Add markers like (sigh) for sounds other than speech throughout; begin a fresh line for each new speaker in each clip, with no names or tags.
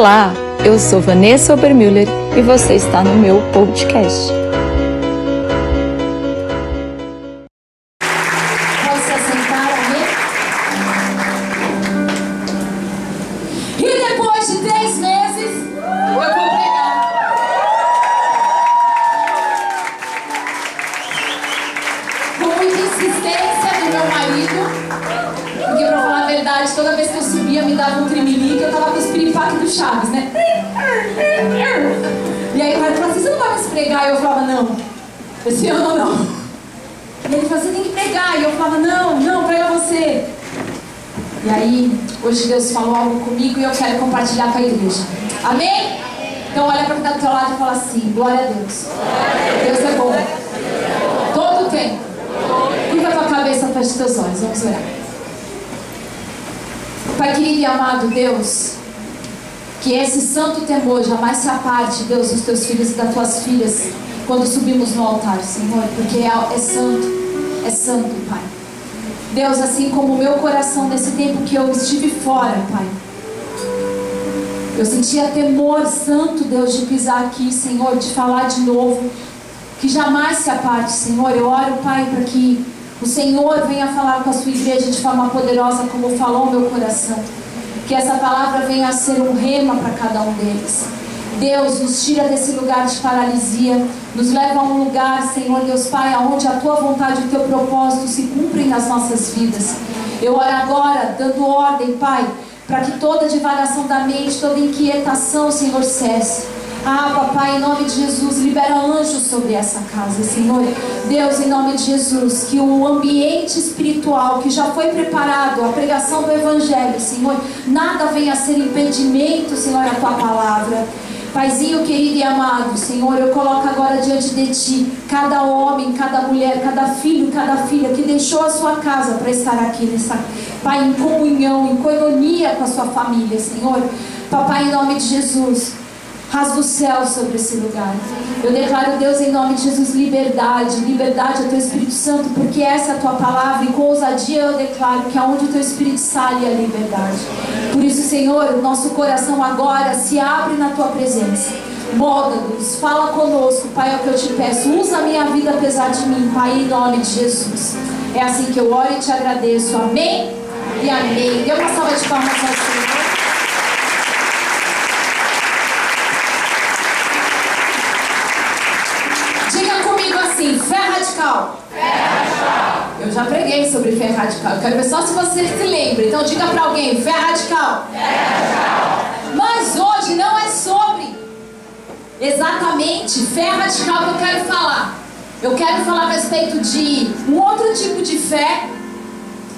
Olá, eu sou Vanessa Obermüller e você está no meu podcast.
Compartilhar com a igreja. Amém? Então olha para quem está do teu lado e fala assim, glória a Deus. Deus é bom. Todo o tempo. Curva a tua cabeça, fecha teus olhos. Vamos orar. Pai querido e amado Deus, que esse santo temor jamais se aparte, Deus, dos teus filhos e das tuas filhas, quando subimos no altar, Senhor, porque é, é santo, é santo, Pai. Deus, assim como o meu coração nesse tempo que eu estive fora, Pai, eu sentia temor santo, Deus, de pisar aqui, Senhor, de falar de novo, que jamais se aparte, Senhor. Eu oro, Pai, para que o Senhor venha falar com a sua igreja de forma poderosa, como falou o meu coração. Que essa palavra venha a ser um rema para cada um deles. Deus, nos tira desse lugar de paralisia, nos leva a um lugar, Senhor Deus Pai, aonde a tua vontade e o teu propósito se cumprem nas nossas vidas. Eu oro agora, dando ordem, Pai, para que toda divagação da mente, toda inquietação, Senhor, cesse. Ah, papai, em nome de Jesus, libera anjos sobre essa casa, Senhor. Deus, em nome de Jesus, que o ambiente espiritual que já foi preparado, a pregação do Evangelho, Senhor, nada venha a ser impedimento, Senhor, a tua palavra. Paizinho querido e amado, Senhor, eu coloco agora diante de Ti cada homem, cada mulher, cada filho, cada filha que deixou a sua casa para estar aqui nessa, Pai, em comunhão, em coinonia com a sua família, Senhor. Papai, em nome de Jesus, rasga o céu sobre esse lugar. Eu declaro, Deus, em nome de Jesus, liberdade, liberdade ao Teu Espírito Santo, porque essa é a Tua palavra e com ousadia eu declaro que aonde o Teu Espírito sai é liberdade. Por isso, Senhor, o nosso coração agora se abre na Tua presença. Molda-nos, fala conosco, Pai, é o que eu te peço. Usa a minha vida apesar de mim, Pai, em nome de Jesus. É assim que eu oro e te agradeço. Amém e amém. Dê uma salva de palmas ao Senhor. Radical. Eu já preguei sobre fé radical. Eu quero ver só se você se lembra. Então diga para alguém, fé radical. Mas hoje não é sobre exatamente fé radical que eu quero falar. Eu quero falar a respeito de um outro tipo de fé.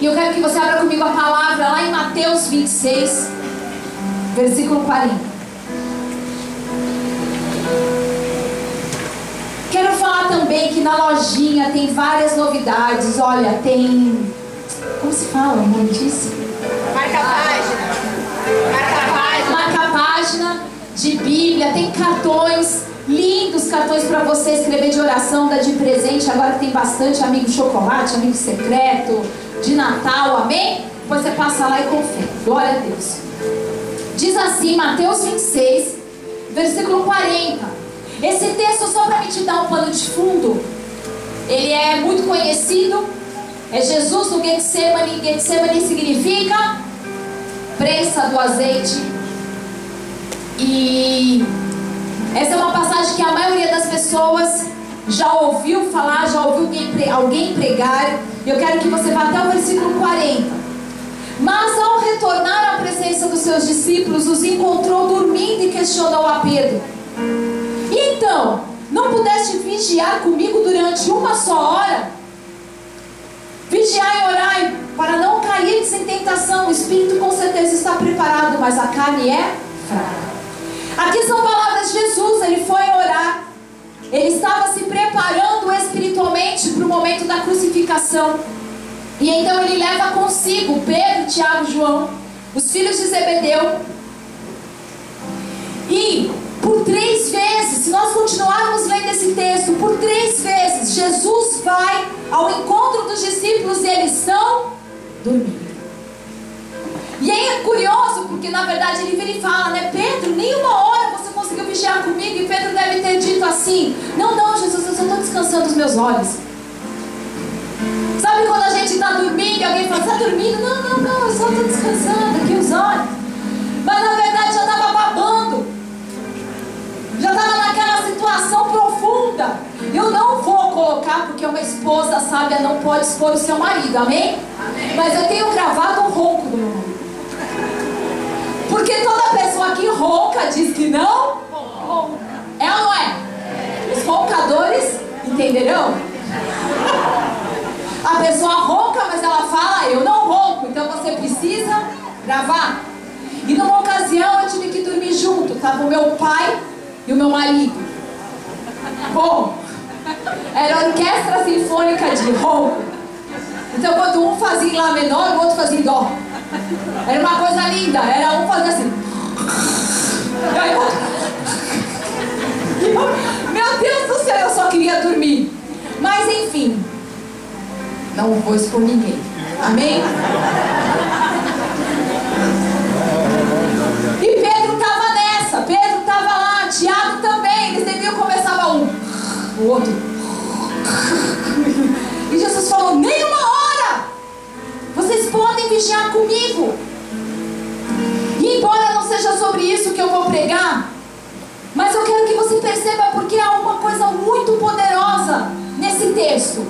E eu quero que você abra comigo a palavra lá em Mateus 26, versículo 40. Quero falar também que na lojinha tem várias novidades. Olha, tem. Como se fala o nome disso?
Marca a página. Marca a página.
Marca a página de Bíblia, tem cartões, lindos cartões para você escrever de oração, dar de presente. Agora tem bastante amigo chocolate, amigo secreto, de Natal, amém? Depois você passa lá e confere. Glória a Deus. Diz assim, Mateus 26, versículo 40. Esse texto, só para me te dar um pano de fundo, ele é muito conhecido. É Jesus no Getsemane. Getsemane significa prensa do azeite. E essa é uma passagem que a maioria das pessoas já ouviu falar, já ouviu alguém, alguém pregar. Eu quero que você vá até o versículo 40. Mas ao retornar à presença dos seus discípulos, os encontrou dormindo e questionou a Pedro. Então, não pudeste vigiar comigo durante uma só hora? Vigiai e orai para não cair em tentação. O espírito com certeza está preparado, mas a carne é fraca. Aqui são palavras de Jesus. Ele foi orar. Ele estava se preparando espiritualmente para o momento da crucificação. E então ele leva consigo Pedro, Tiago João, os filhos de Zebedeu. E por três vezes, se nós continuarmos lendo esse texto, por três vezes, Jesus vai ao encontro dos discípulos e eles estão dormindo. E aí é curioso, porque na verdade ele vira e fala, né? Pedro, nem uma hora você conseguiu vigiar comigo. E Pedro deve ter dito assim: Não, não, Jesus, eu só estou descansando os meus olhos. Sabe quando a gente está dormindo e alguém fala, está dormindo? Não, não, não, eu só estou descansando aqui os olhos. Mas na verdade já estava. Já estava naquela situação profunda. Eu não vou colocar, porque uma esposa sábia não pode expor o seu marido, amém? amém. Mas eu tenho gravado o ronco do meu marido. Porque toda pessoa que ronca diz que não ronca. É ou não é? Os roncadores entenderão? A pessoa ronca, mas ela fala, eu não ronco, então você precisa gravar. E numa ocasião eu tive que dormir junto, tava o meu pai e o meu marido. Bom, era a orquestra sinfônica de ronco. Então quando um fazia Lá menor, o outro fazia Dó. Era uma coisa linda, era um fazia assim. Meu Deus do céu, eu só queria dormir. Mas enfim, não vou expor ninguém. Amém? O outro. E Jesus falou: nem uma hora, vocês podem vigiar comigo. E embora não seja sobre isso que eu vou pregar, mas eu quero que você perceba porque há uma coisa muito poderosa nesse texto.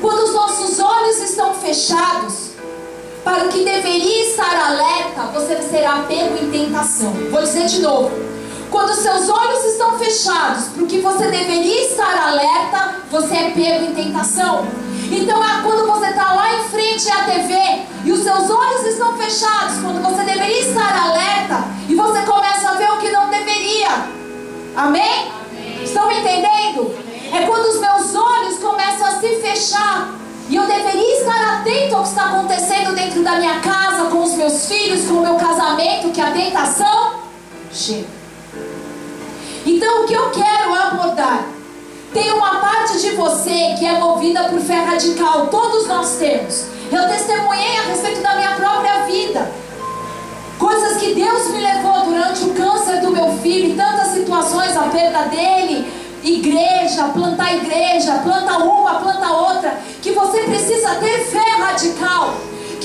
Quando os nossos olhos estão fechados para o que deveria estar alerta, você será pego em tentação. Vou dizer de novo. Quando seus olhos estão fechados para o que você deveria estar alerta, você é pego em tentação. Então é quando você está lá em frente à TV e os seus olhos estão fechados, quando você deveria estar alerta e você começa a ver o que não deveria. Amém? Amém. Estão me entendendo? É quando os meus olhos começam a se fechar. E eu deveria estar atento ao que está acontecendo dentro da minha casa, com os meus filhos, com o meu casamento, que a tentação chega. Então, o que eu quero abordar? Tem uma parte de você que é movida por fé radical, todos nós temos. Eu testemunhei a respeito da minha própria vida. Coisas que Deus me levou durante o câncer do meu filho, em tantas situações, a perda dele, igreja, plantar igreja, planta uma, planta outra, que você precisa ter fé radical,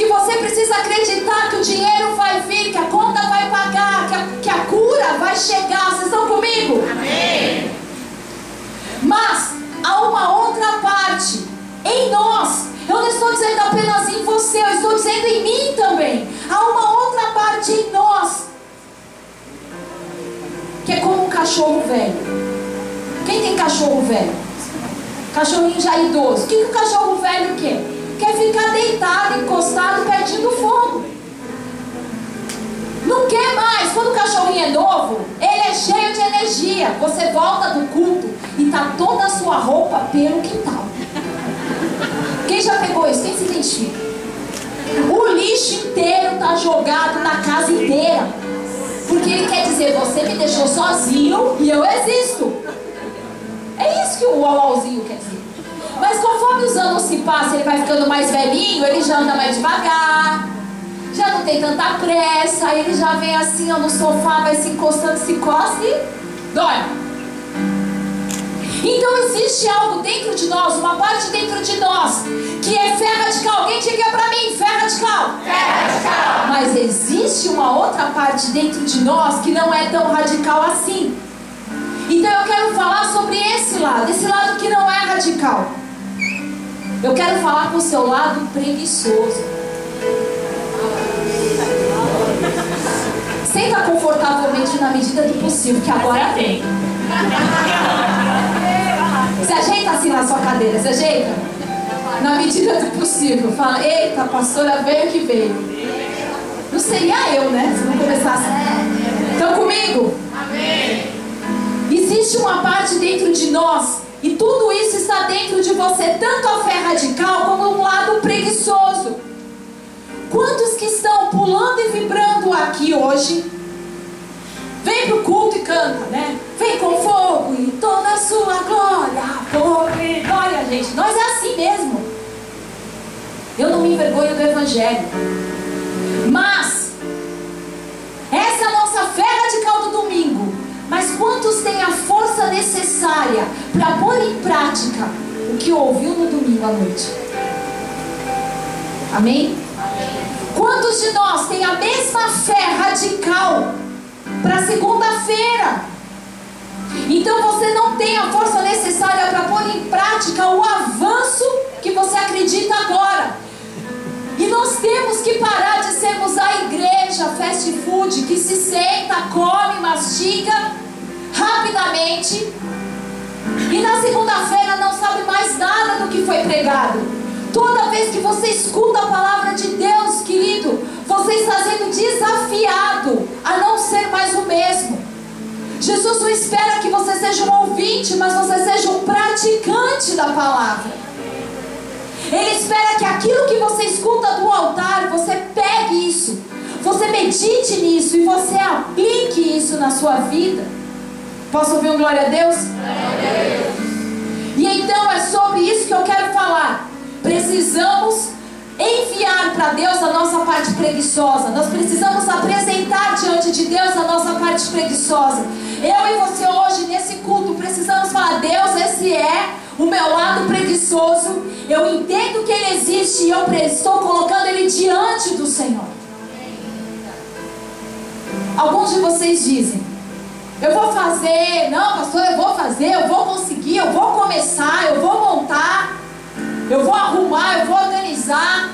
que você precisa acreditar que o dinheiro vai vir, que a conta vai pagar, que a, que a cura vai chegar. Vocês estão comigo? Amém. Mas há uma outra parte em nós. Eu não estou dizendo apenas em você, eu estou dizendo em mim também. Há uma outra parte em nós que é como um cachorro velho. Quem tem cachorro velho? Cachorrinho já idoso. O que, que o cachorro velho quer? Quer ficar deitado, encostado, pertinho do fogo. Não quer mais. Quando o cachorrinho é novo, ele é cheio de energia. Você volta do culto e tá toda a sua roupa pelo quintal. Quem já pegou isso? Quem se identifica? O lixo inteiro tá jogado na casa inteira. Porque ele quer dizer, você me deixou sozinho e eu existo. É isso que o uauzinho quer dizer. Mas conforme os anos se passam, ele vai ficando mais velhinho, ele já anda mais devagar, já não tem tanta pressa, ele já vem assim ó, no sofá, vai se encostando, se encosta e dorme. Então existe algo dentro de nós, uma parte dentro de nós, que é fé radical. Alguém diga para mim, fé radical.
Fé radical.
Mas existe uma outra parte dentro de nós que não é tão radical assim. Então eu quero falar sobre esse lado, esse lado que não é radical. Eu quero falar com o seu lado preguiçoso. Senta confortavelmente na medida do possível, que agora tem. Se ajeita assim na sua cadeira, se ajeita? Na medida do possível. Fala, eita, pastora veio que veio. Não seria eu, né? Se não começasse. Estão comigo? Amém. Existe uma parte dentro de nós e tudo isso está dentro de você, tanto a fé radical como um lado preguiçoso. Quantos que estão pulando e vibrando aqui hoje? Vem pro culto e canta, né? Vem com fogo e toda a sua glória, glória, gente. Nós é assim mesmo. Eu não me envergonho do Evangelho. Mas, essa é nossa fé radical do domingo necessária para pôr em prática o que ouviu no domingo à noite. Amém? Quantos de nós têm a mesma fé radical para segunda-feira? Então você não tem a força necessária para pôr em prática o avanço que você acredita agora. E nós temos que parar de sermos a igreja fast food que se senta, come, mastiga rapidamente e na segunda-feira não sabe mais nada do que foi pregado. Toda vez que você escuta a palavra de Deus, querido, você está sendo desafiado a não ser mais o mesmo. Jesus não espera que você seja um ouvinte, mas você seja um praticante da palavra. Ele espera que aquilo que você escuta do altar, você pegue isso, você medite nisso e você aplique isso na sua vida. Posso ouvir um glória a Deus? Glória a Deus. E então é sobre isso que eu quero falar. Precisamos enviar para Deus a nossa parte preguiçosa. Nós precisamos apresentar diante de Deus a nossa parte preguiçosa. Eu e você hoje nesse culto precisamos falar: Deus, esse é o meu lado preguiçoso. Eu entendo que ele existe e eu estou colocando ele diante do Senhor. Alguns de vocês dizem: Eu vou fazer, não, pastor, eu vou fazer, eu vou conseguir, eu vou começar, eu vou montar, eu vou arrumar, eu vou organizar.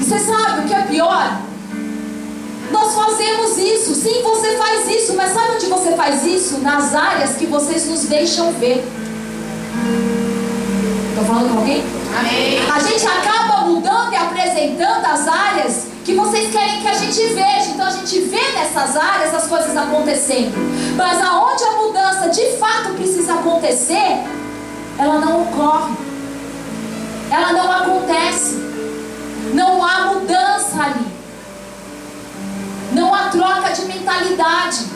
E você sabe o que é pior? Nós fazemos isso, sim, você faz isso, mas sabe onde você faz isso? Nas áreas que vocês nos deixam ver. Estou falando com alguém?
Amém.
A gente acaba mudando e apresentando as áreas que vocês querem que a gente veja. Então a gente vê nessas áreas as coisas acontecendo. Mas aonde a mudança de fato precisa acontecer, ela não ocorre. Ela não acontece. Não há mudança ali. Não há troca de mentalidade.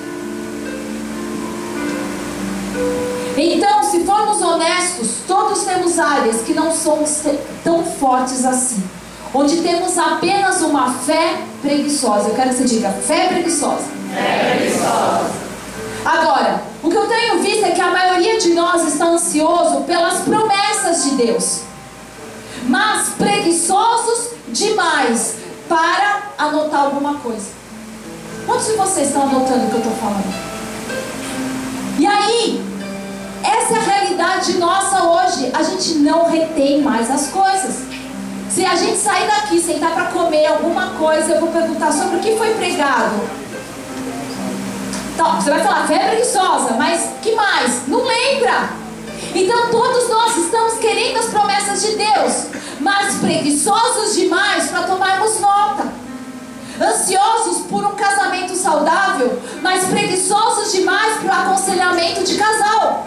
Então, se formos honestos, todos temos áreas que não somos tão fortes assim. Onde temos apenas uma fé preguiçosa. Eu quero que você diga fé preguiçosa.
Fé preguiçosa.
Agora, o que eu tenho visto é que a maioria de nós está ansioso pelas promessas de Deus. Mas preguiçosos demais para anotar alguma coisa. Quantos de vocês estão anotando o que eu estou falando? E aí, essa é a realidade nossa hoje. A gente não retém mais as coisas. Se a gente sair daqui, sentar para comer alguma coisa, eu vou perguntar sobre o que foi pregado. Então, você vai falar, fé preguiçosa, mas que mais? Não lembra. Então todos nós estamos querendo as promessas de Deus, mas preguiçosos demais para tomarmos nota. Ansiosos por um casamento saudável, mas preguiçosos demais para o aconselhamento de casal.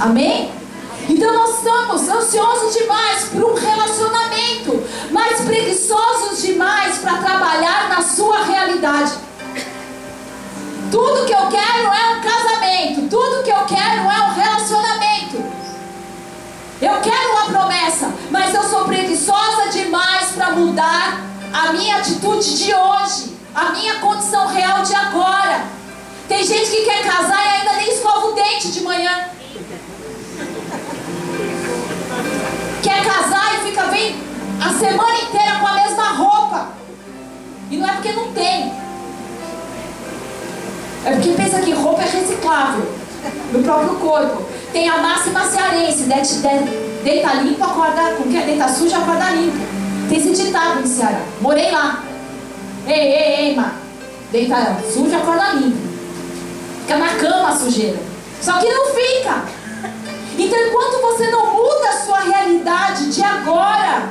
Amém? Então nós estamos ansiosos demais por um relacionamento, mas preguiçosos demais para trabalhar na sua realidade. Tudo que eu quero é um casamento, tudo que eu quero é um. Eu quero uma promessa, mas eu sou preguiçosa demais para mudar a minha atitude de hoje, a minha condição real de agora. Tem gente que quer casar e ainda nem escova o dente de manhã. Quer casar e fica bem a semana inteira com a mesma roupa. E não é porque não tem. É porque pensa que roupa é reciclável no próprio corpo. Tem a máxima cearense, né? deita limpo, acorda. Como que é? Deita suja, acorda limpo. Tem esse ditado no Ceará. Morei lá. Ei, ei, ei, ma. Deita suja, acorda limpo. Fica na cama a sujeira. Só que não fica. Então, enquanto você não muda a sua realidade de agora,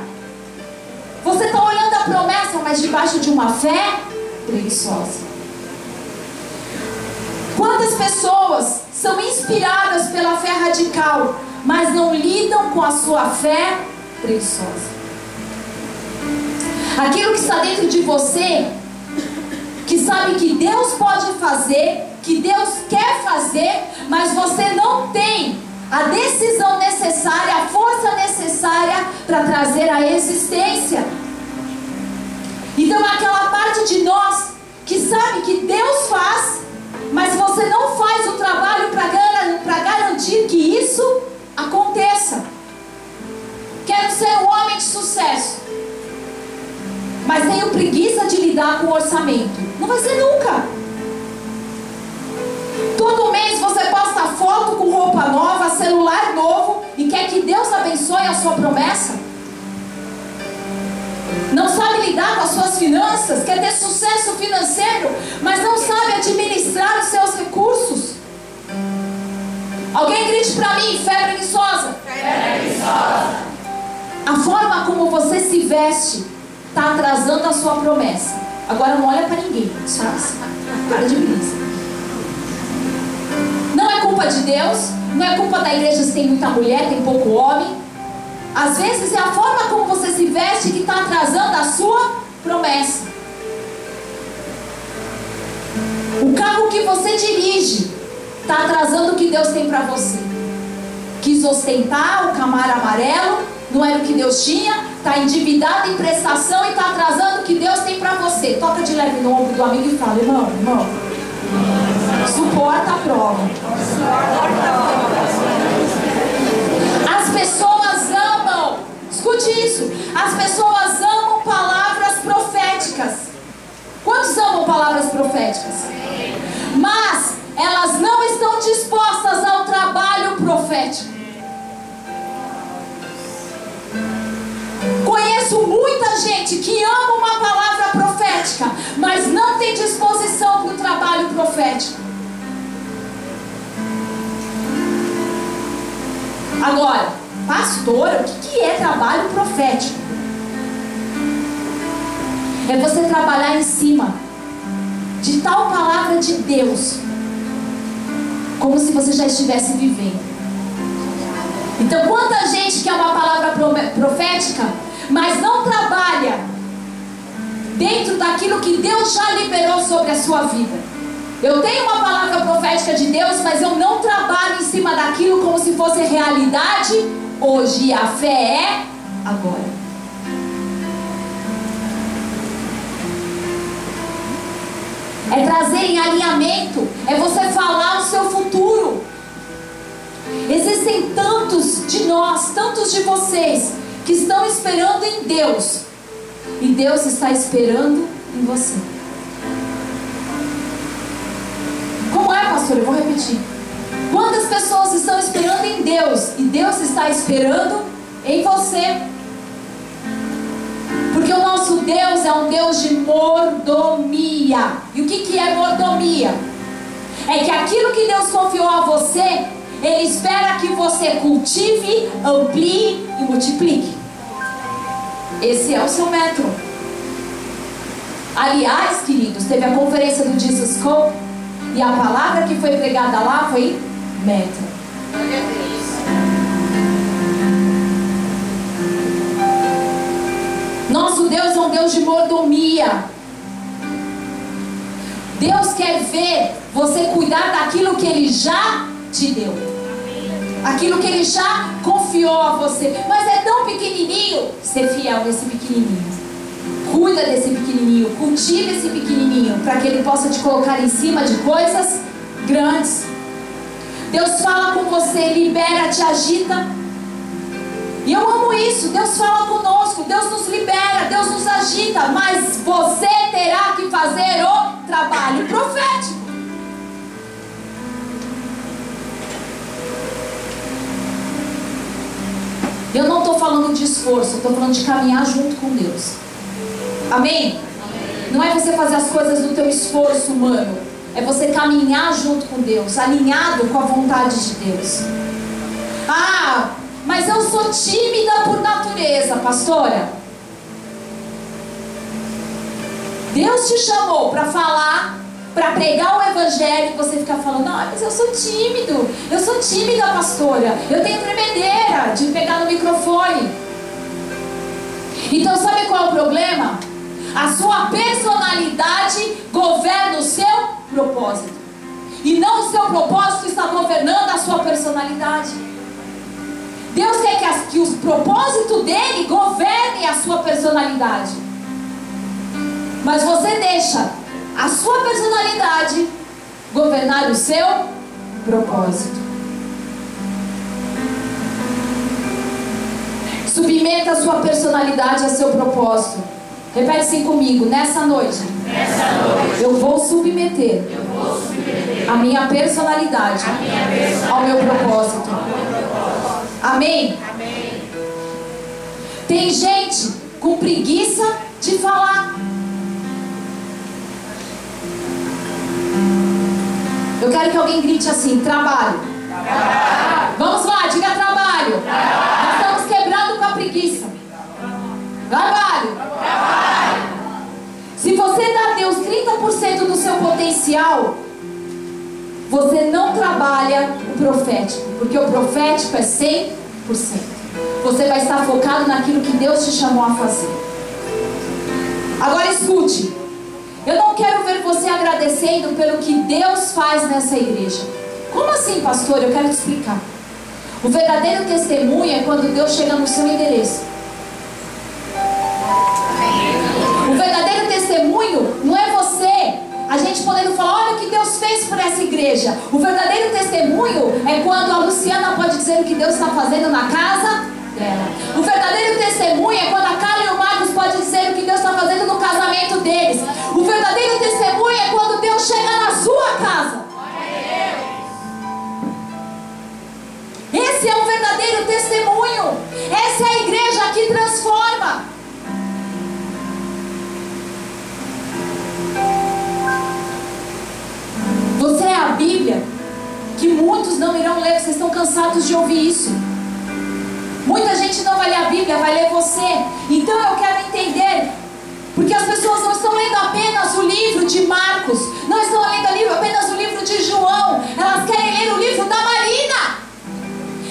você está olhando a promessa, mas debaixo de uma fé preguiçosa. Quantas pessoas são inspiradas pela fé radical, mas não lidam com a sua fé preguiçosa? Aquilo que está dentro de você, que sabe que Deus pode fazer, que Deus quer fazer, mas você não tem a decisão necessária, a força necessária para trazer a existência. Então, aquela parte de nós que sabe que Deus faz, Mas você não faz o trabalho para garantir que isso aconteça. Quero ser um homem de sucesso. Mas tenho preguiça de lidar com o orçamento. Não vai ser nunca. Todo mês você posta foto com roupa nova, celular novo e quer que Deus abençoe a sua promessa? Não sabe lidar com as suas finanças, quer ter sucesso financeiro, mas não sabe administrar os seus recursos? Alguém grite para mim, febre preguiçosa. A forma como você se veste está atrasando a sua promessa. Agora não olha para ninguém, sabe? Para de brisa. Não é culpa de Deus, não é culpa da igreja se tem muita mulher, tem pouco homem. Às vezes é a forma como você se veste que está atrasando a sua promessa. O carro que você dirige está atrasando o que Deus tem para você. Quis ostentar o camaro amarelo, não era o que Deus tinha, está endividado em prestação e está atrasando o que Deus tem para você. Toca de leve no ombro do amigo e fala, irmão, irmão, suporta a prova. As pessoas escute isso, as pessoas amam palavras proféticas. Quantos amam palavras proféticas? Mas elas não estão dispostas ao trabalho profético. Conheço muita gente que ama uma palavra profética, mas não tem disposição para o trabalho profético. Agora, pastora, o que é trabalho profético? É você trabalhar em cima de tal palavra de Deus, como se você já estivesse vivendo. Então, quanta gente quer uma palavra profética, mas não trabalha dentro daquilo que Deus já liberou sobre a sua vida. Eu tenho uma palavra profética de Deus, mas eu não trabalho em cima fosse realidade hoje. A fé é agora. É trazer em alinhamento, é você falar o seu futuro. Existem tantos de nós, tantos de vocês, que estão esperando em Deus, e Deus está esperando em você. Como é, pastor? Eu vou repetir. Quantas pessoas estão esperando em Deus e Deus está esperando em você? Porque o nosso Deus é um Deus de mordomia. E o que, que é mordomia? É que aquilo que Deus confiou a você, Ele espera que você cultive, amplie e multiplique. Esse é o seu método. Aliás, queridos, teve a conferência do Jesus e a palavra que foi pregada lá foi método. Nosso Deus é um Deus de mordomia. Deus quer ver você cuidar daquilo que Ele já te deu aquilo que Ele já confiou a você. Mas é tão pequenininho, ser fiel nesse pequenininho. Cuida desse pequenininho, cultiva esse pequenininho, para que Ele possa te colocar em cima de coisas grandes. Deus fala com você, libera, te agita. E eu amo isso. Deus fala conosco, Deus nos libera, Deus nos agita, mas você terá que fazer o trabalho profético. Eu não estou falando de esforço, estou falando de caminhar junto com Deus. Amém? Amém? Não é você fazer as coisas no teu esforço humano. É você caminhar junto com Deus, alinhado com a vontade de Deus. Ah, mas eu sou tímida por natureza, pastora. Deus te chamou para falar para pregar o evangelho, você ficar falando, ah, mas eu sou tímido, eu sou tímida, pastora, eu tenho tremedeira de pegar no microfone. Então, sabe qual é o problema? A sua personalidade governa o seu propósito. E não o seu propósito está governando a sua personalidade. Deus quer que, as, que os propósitos dele governem a sua personalidade. Mas você deixa a sua personalidade governar o seu propósito. Submeta a sua personalidade a seu propósito. Repete assim comigo, nessa noite.
Nessa noite.
Eu vou submeter,
Eu vou submeter
a minha personalidade,
a minha personalidade
ao meu propósito.
ao meu propósito.
Amém?
Amém.
Tem gente com preguiça de falar. Eu quero que alguém grite assim: trabalho. Vamos lá, diga trabalho. Nós Trabalho. Se você dá a Deus 30% do seu potencial, você não trabalha o profético, porque o profético é 100%. Você vai estar focado naquilo que Deus te chamou a fazer. Agora escute. Eu não quero ver você agradecendo pelo que Deus faz nessa igreja. Como assim, pastor? Eu quero te explicar. O verdadeiro testemunho é quando Deus chega no seu endereço. O verdadeiro testemunho não é você, a gente podendo falar, olha o que Deus fez por essa igreja. O verdadeiro testemunho é quando a Luciana pode dizer o que Deus está fazendo na casa dela. O verdadeiro testemunho é quando a Carla e o Marcos podem dizer o que Deus está fazendo no casamento deles. O verdadeiro testemunho é quando Deus chega na sua casa. Esse é o verdadeiro testemunho. Essa é a igreja que transforma. Cansados de ouvir isso. Muita gente não vai ler a Bíblia, vai ler você. Então eu quero entender, porque as pessoas não estão lendo apenas o livro de Marcos, não estão lendo apenas o livro de João, elas querem ler o livro da Marina.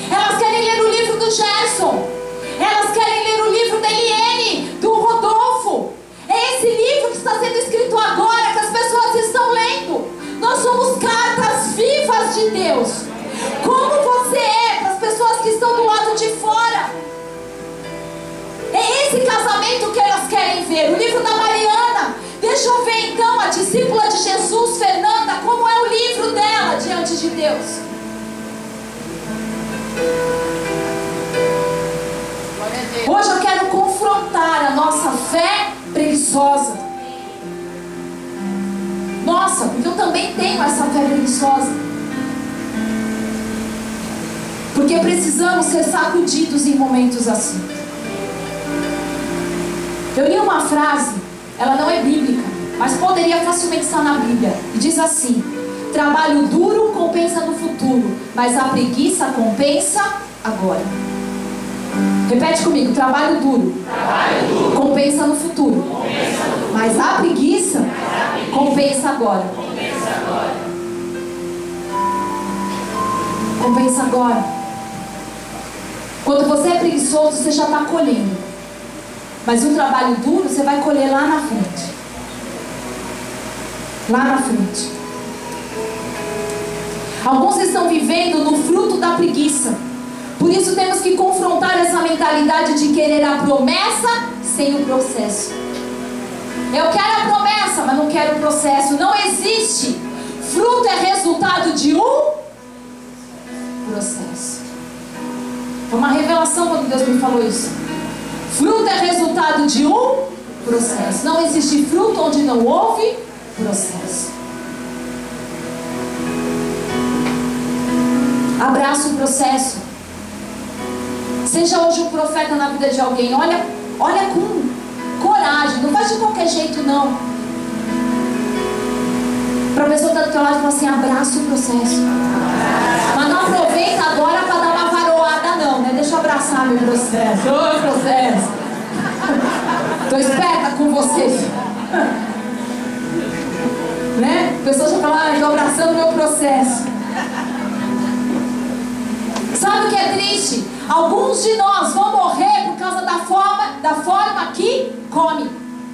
Elas querem ler o livro do Gerson. Elas querem ler o livro da Eliane, do Rodolfo. É esse livro que está sendo escrito agora que as pessoas estão lendo. Nós somos cartas vivas de Deus. Elas querem ver. O livro da Mariana. Deixa eu ver então a discípula de Jesus, Fernanda, como é o livro dela diante de Deus. Hoje eu quero confrontar a nossa fé preguiçosa. Nossa, porque eu também tenho essa fé preguiçosa. Porque precisamos ser sacudidos em momentos assim. Eu li uma frase, ela não é bíblica, mas poderia facilmente estar na Bíblia. E diz assim: Trabalho duro compensa no futuro, mas a preguiça compensa agora. Repete comigo: trabalho duro,
Trabalho duro.
compensa no futuro,
Compensa no
mas a preguiça compensa agora.
Compensa agora.
Compensa agora. Quando você é preguiçoso, você já está colhendo. Mas o trabalho duro você vai colher lá na frente. Lá na frente. Alguns estão vivendo no fruto da preguiça. Por isso temos que confrontar essa mentalidade de querer a promessa sem o processo. Eu quero a promessa, mas não quero o processo. Não existe. Fruto é resultado de um processo. Foi uma revelação quando Deus me falou isso. Fruto é resultado de um processo. Não existe fruto onde não houve processo. Abraça o processo. Seja hoje um profeta na vida de alguém. Olha, olha com coragem. Não faz de qualquer jeito, não. Para a pessoa que está do teu lado falar assim, abraça o processo. Mas não aproveita agora para dar uma varoada, não, né? Meu processo. Ô, processo. Tô esperta com vocês. né? A pessoa já fala, ah, tô abraçando meu processo. Sabe o que é triste? Alguns de nós vão morrer por causa da forma, da forma que come.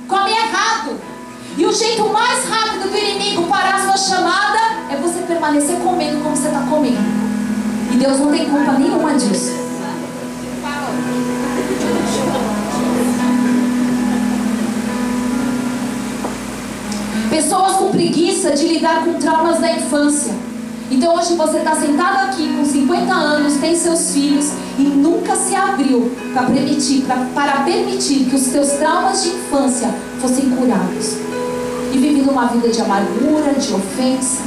Come errado. E o jeito mais rápido do inimigo parar a sua chamada é você permanecer comendo como você está comendo. E Deus não tem culpa nenhuma disso. Pessoas com preguiça de lidar com traumas da infância. Então hoje você está sentado aqui com 50 anos, tem seus filhos e nunca se abriu para permitir, pra, para permitir que os seus traumas de infância fossem curados. E vive numa vida de amargura, de ofensa.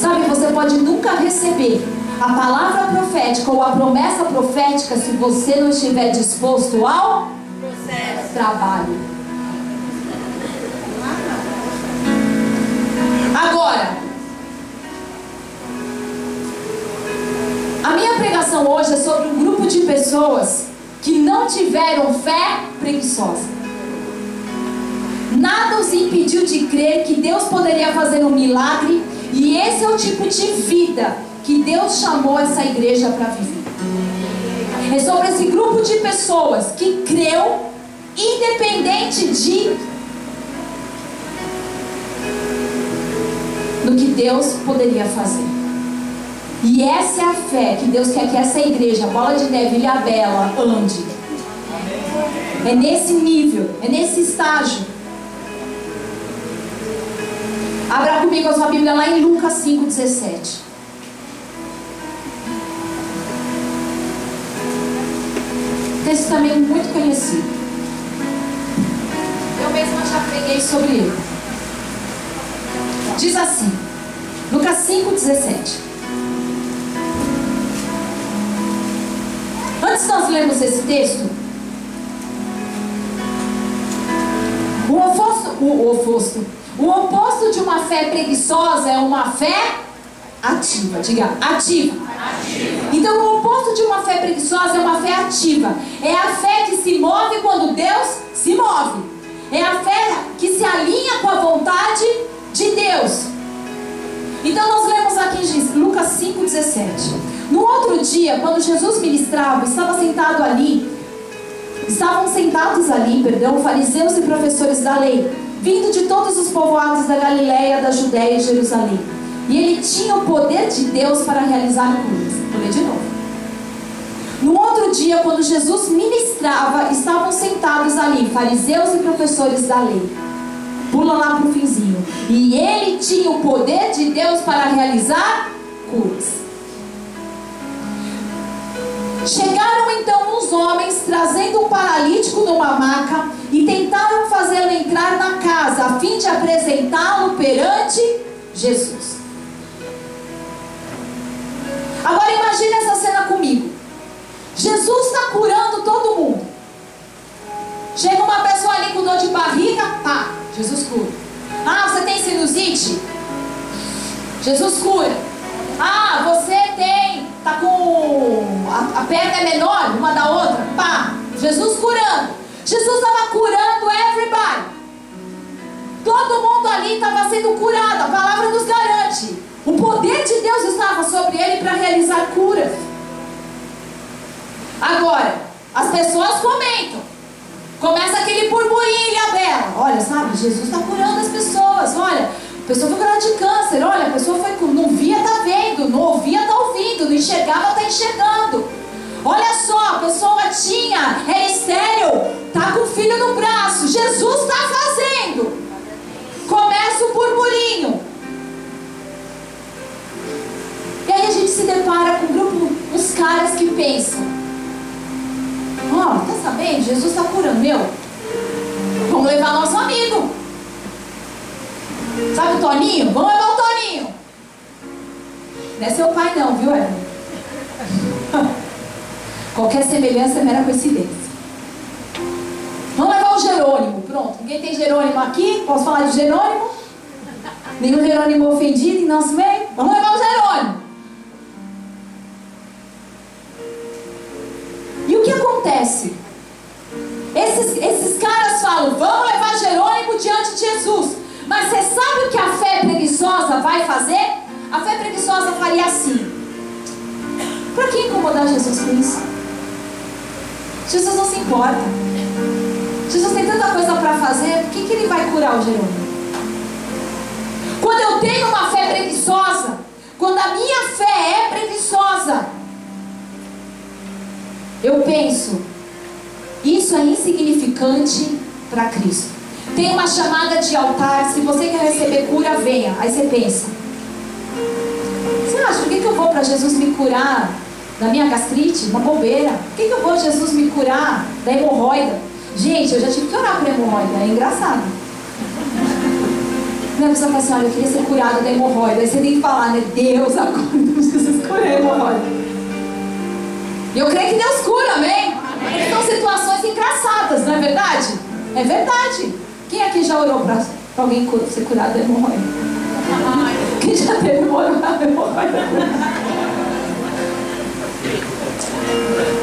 Sabe, você pode nunca receber a palavra profética ou a promessa profética se você não estiver disposto ao. Trabalho. Agora, a minha pregação hoje é sobre um grupo de pessoas que não tiveram fé preguiçosa. Nada os impediu de crer que Deus poderia fazer um milagre, e esse é o tipo de vida que Deus chamou essa igreja para viver. É sobre esse grupo de pessoas que creu, independente de no que Deus poderia fazer. E essa é a fé que Deus quer que essa igreja, Bola de Neve, Ilha Bela, ande. É nesse nível, é nesse estágio. Abra comigo a sua Bíblia lá em Lucas 5,17. Texto também muito conhecido. Eu mesma já preguei sobre ele. Diz assim, Lucas 5,17. Antes nós lemos esse texto, o oposto, o oposto, o oposto de uma fé preguiçosa é uma fé ativa. Diga, ativa. Então, o oposto de uma fé preguiçosa é uma fé ativa. É a fé que se move quando Deus se move. É a fé que se alinha com a vontade de Deus. Então, nós lemos aqui em Lucas 5,17. No outro dia, quando Jesus ministrava, estava sentado ali, estavam sentados ali, perdão, fariseus e professores da lei, vindo de todos os povoados da Galiléia, da Judéia e Jerusalém. E ele tinha o poder de Deus para realizar curas. Vou ler de novo. Dia, quando Jesus ministrava, estavam sentados ali fariseus e professores da lei. Pula lá para o finzinho. E ele tinha o poder de Deus para realizar curas. Chegaram então uns homens trazendo um paralítico numa maca e tentaram fazê-lo entrar na casa a fim de apresentá-lo perante Jesus. Agora imagine essa cena comigo. Jesus está curando todo mundo. Chega uma pessoa ali com dor de barriga, pá, Jesus cura. Ah, você tem sinusite? Jesus cura. Ah, você tem, tá com a, a perna é menor uma da outra, pá, Jesus curando. Jesus estava curando everybody. Todo mundo ali estava sendo curado, a palavra nos garante. O poder de Deus estava sobre ele para realizar curas. Agora, as pessoas comentam. Começa aquele burburinho e bela. Olha, sabe, Jesus está curando as pessoas. Olha, a pessoa foi curada de câncer. Olha, a pessoa foi não via, está vendo. Não ouvia, está ouvindo. Não enxergava, está enxergando. Olha só, a pessoa tinha, é estéreo, está com o filho no braço. Jesus está fazendo. Começa o burburinho. E aí a gente se depara com um grupo, uns caras que pensam: Ó, oh, tá sabendo? Jesus está curando, meu. Vamos levar nosso amigo. Sabe o Toninho? Vamos levar o Toninho. Não é seu pai, não, viu, Evan? (laughs) Qualquer semelhança é mera coincidência. Vamos levar o Jerônimo. Pronto. Ninguém tem Jerônimo aqui? Posso falar de Jerônimo? Nenhum Jerônimo ofendido em nosso meio? Vamos levar o Jerônimo. Acontece? Esses, esses caras falam, vamos levar Jerônimo diante de Jesus. Mas você sabe o que a fé preguiçosa vai fazer? A fé preguiçosa faria assim. Para que incomodar Jesus com isso? Jesus não se importa. Jesus tem tanta coisa para fazer, por que, que ele vai curar o Jerônimo? Quando eu tenho uma fé preguiçosa, quando a minha fé é preguiçosa, eu penso, Isso é insignificante para Cristo. Tem uma chamada de altar, se você quer receber cura, venha. Aí você pensa: Você acha, por que, que eu vou para Jesus me curar da minha gastrite? Uma bobeira. Por que, que eu vou Jesus me curar da hemorroida? Gente, eu já tive que orar por hemorroida, é engraçado. Não, a pessoa fala assim, olha, eu queria ser curada da hemorroida. Aí você tem que falar, né? Deus, acorda, Jesus cura a hemorroida. E eu creio que Deus cura, amém? amém? São situações engraçadas, não é verdade? É verdade. Quem aqui já orou para alguém ser curado da hemorroida? Quem já teve hemorroida?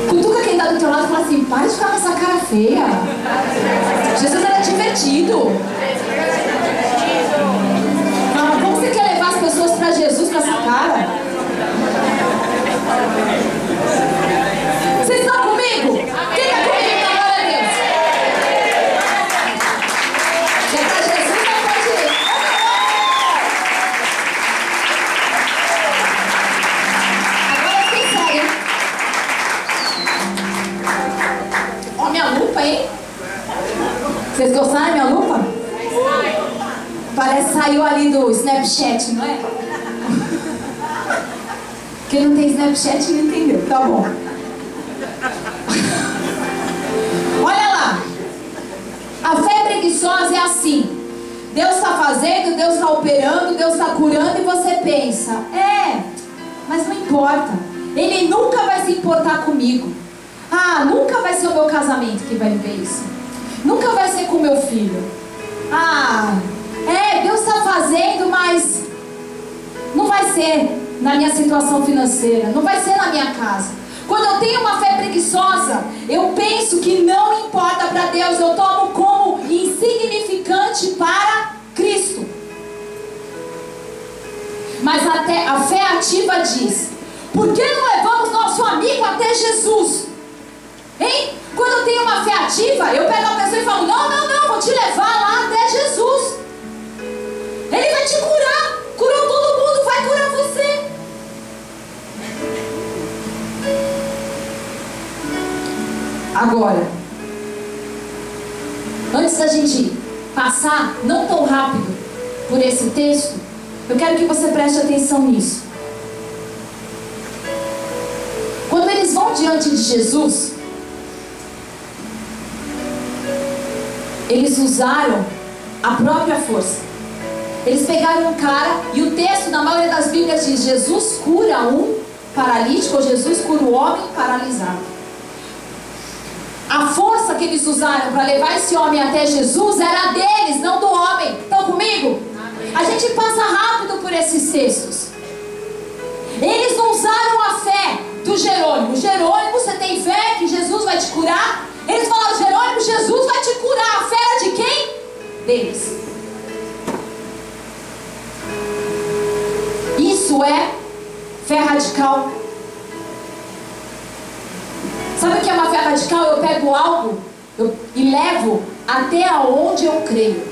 Cutuca quem está do teu lado e fala assim, para de ficar com essa cara feia. Jesus era divertido. Como você quer levar as pessoas para Jesus com essa cara? Vocês gostaram da minha lupa? Parece saiu ali do Snapchat, não é? Quem não tem Snapchat não entendeu, tá bom. Olha lá. A fé preguiçosa é assim. Deus está fazendo, Deus está operando, Deus está curando e você pensa, é, mas não importa. Ele nunca vai se importar comigo. Ah, nunca vai ser o meu casamento que vai ver isso. Nunca vai ser com meu filho. Ah, é, Deus está fazendo, mas não vai ser na minha situação financeira, não vai ser na minha casa. Quando eu tenho uma fé preguiçosa, eu penso que não importa para Deus, eu tomo como insignificante para Cristo. Mas até a fé ativa diz: por que não levamos nosso amigo até Jesus? Hein? Quando eu tenho uma fé ativa, eu pego a pessoa e falo: não, não, não, vou te levar lá até Jesus. Ele vai te curar. Curou todo mundo, vai curar você. Agora, antes da gente passar, não tão rápido, por esse texto, eu quero que você preste atenção nisso. Quando eles vão diante de Jesus, eles usaram a própria força. Eles pegaram um cara e o texto, na maioria das Bíblias, diz: Jesus cura um paralítico, ou Jesus cura o homem paralisado. A força que eles usaram para levar esse homem até Jesus era deles, não do homem. Estão comigo? A gente passa rápido por esses textos. Eles não usaram a fé do Jerônimo. Jerônimo, você tem fé que Jesus vai te curar? Eles falaram, Jerônimo, Jesus vai te curar. A fé era de quem? Deles. Isso é fé radical. Sabe o que é uma fé radical? Eu pego algo eu, e levo até aonde eu creio.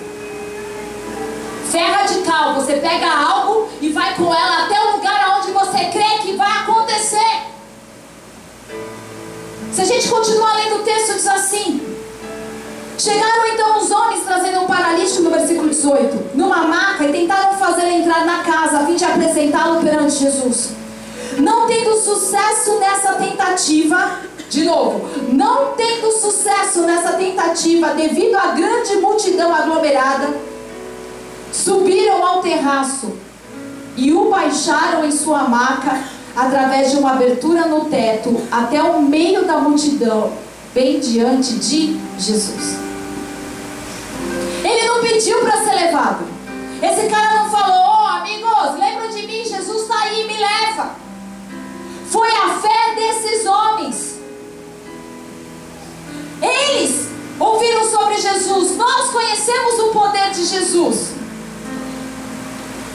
Fé radical, você pega algo e vai com ela até o lugar aonde você crê que vai acontecer. Se a gente continuar lendo o texto, diz assim: Chegaram então os homens trazendo um paralítico no versículo 18, numa maca, e tentaram fazê-lo entrar na casa a fim de apresentá-lo perante Jesus. Não tendo sucesso nessa tentativa, de novo, não tendo sucesso nessa tentativa devido à grande multidão aglomerada, subiram ao terraço e o baixaram em sua maca através de uma abertura no teto até o meio da multidão, bem diante de Jesus. Ele não pediu para ser levado. Esse cara não falou, oh, amigos, lembra de mim, Jesus está aí, me leva. Foi a fé desses homens. Eles ouviram sobre Jesus. Nós conhecemos o poder de Jesus.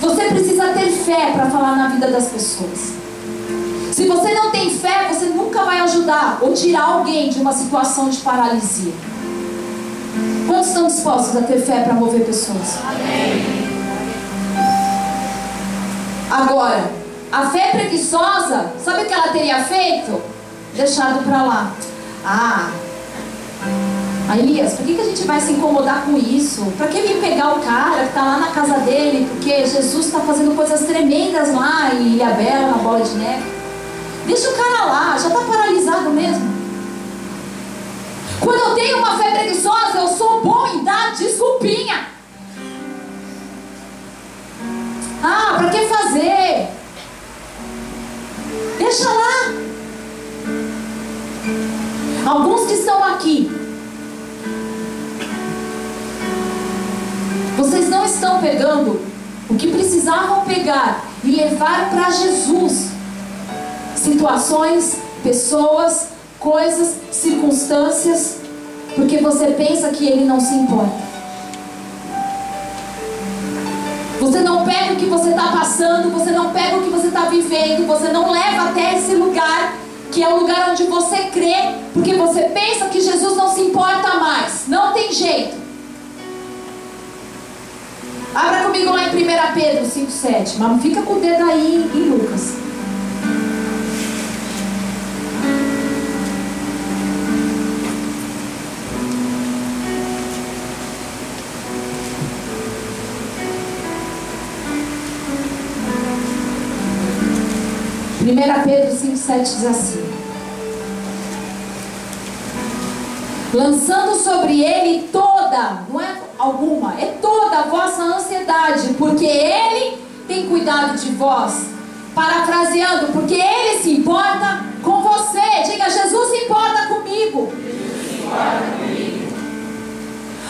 Você precisa ter fé para falar na vida das pessoas. Se você não tem fé, você nunca vai ajudar ou tirar alguém de uma situação de paralisia. Quantos estão dispostos a ter fé para mover pessoas? Amém. Agora, a fé preguiçosa, sabe o que ela teria feito? Deixado para lá. Ah, Elias, por que, que a gente vai se incomodar com isso? Para que vir pegar o cara que está lá na casa dele? Porque Jesus está fazendo coisas tremendas lá em Ilhabela, na bola de neve. Deixa o cara lá, já está paralisado mesmo. Quando eu tenho uma fé preguiçosa, eu sou bom em dar desculpinha. Ah, para que fazer? Deixa lá. Alguns que estão aqui, vocês não estão pegando o que precisavam pegar e levar para Jesus situações, pessoas, coisas, circunstâncias, porque você pensa que Ele não se importa. Você não pega o que você está passando, você não pega o que você está vivendo, você não leva até esse lugar que é o lugar onde você crê, porque você pensa que Jesus não se importa mais. Não tem jeito. Abra comigo lá em 1 Pedro 5,7. Mas fica com o dedo aí em Lucas. 7 diz assim: Lançando sobre ele toda, não é alguma, é toda a vossa ansiedade, porque ele tem cuidado de vós. Parafraseando, porque ele se importa com você. Diga, Jesus se importa comigo. Se importa comigo.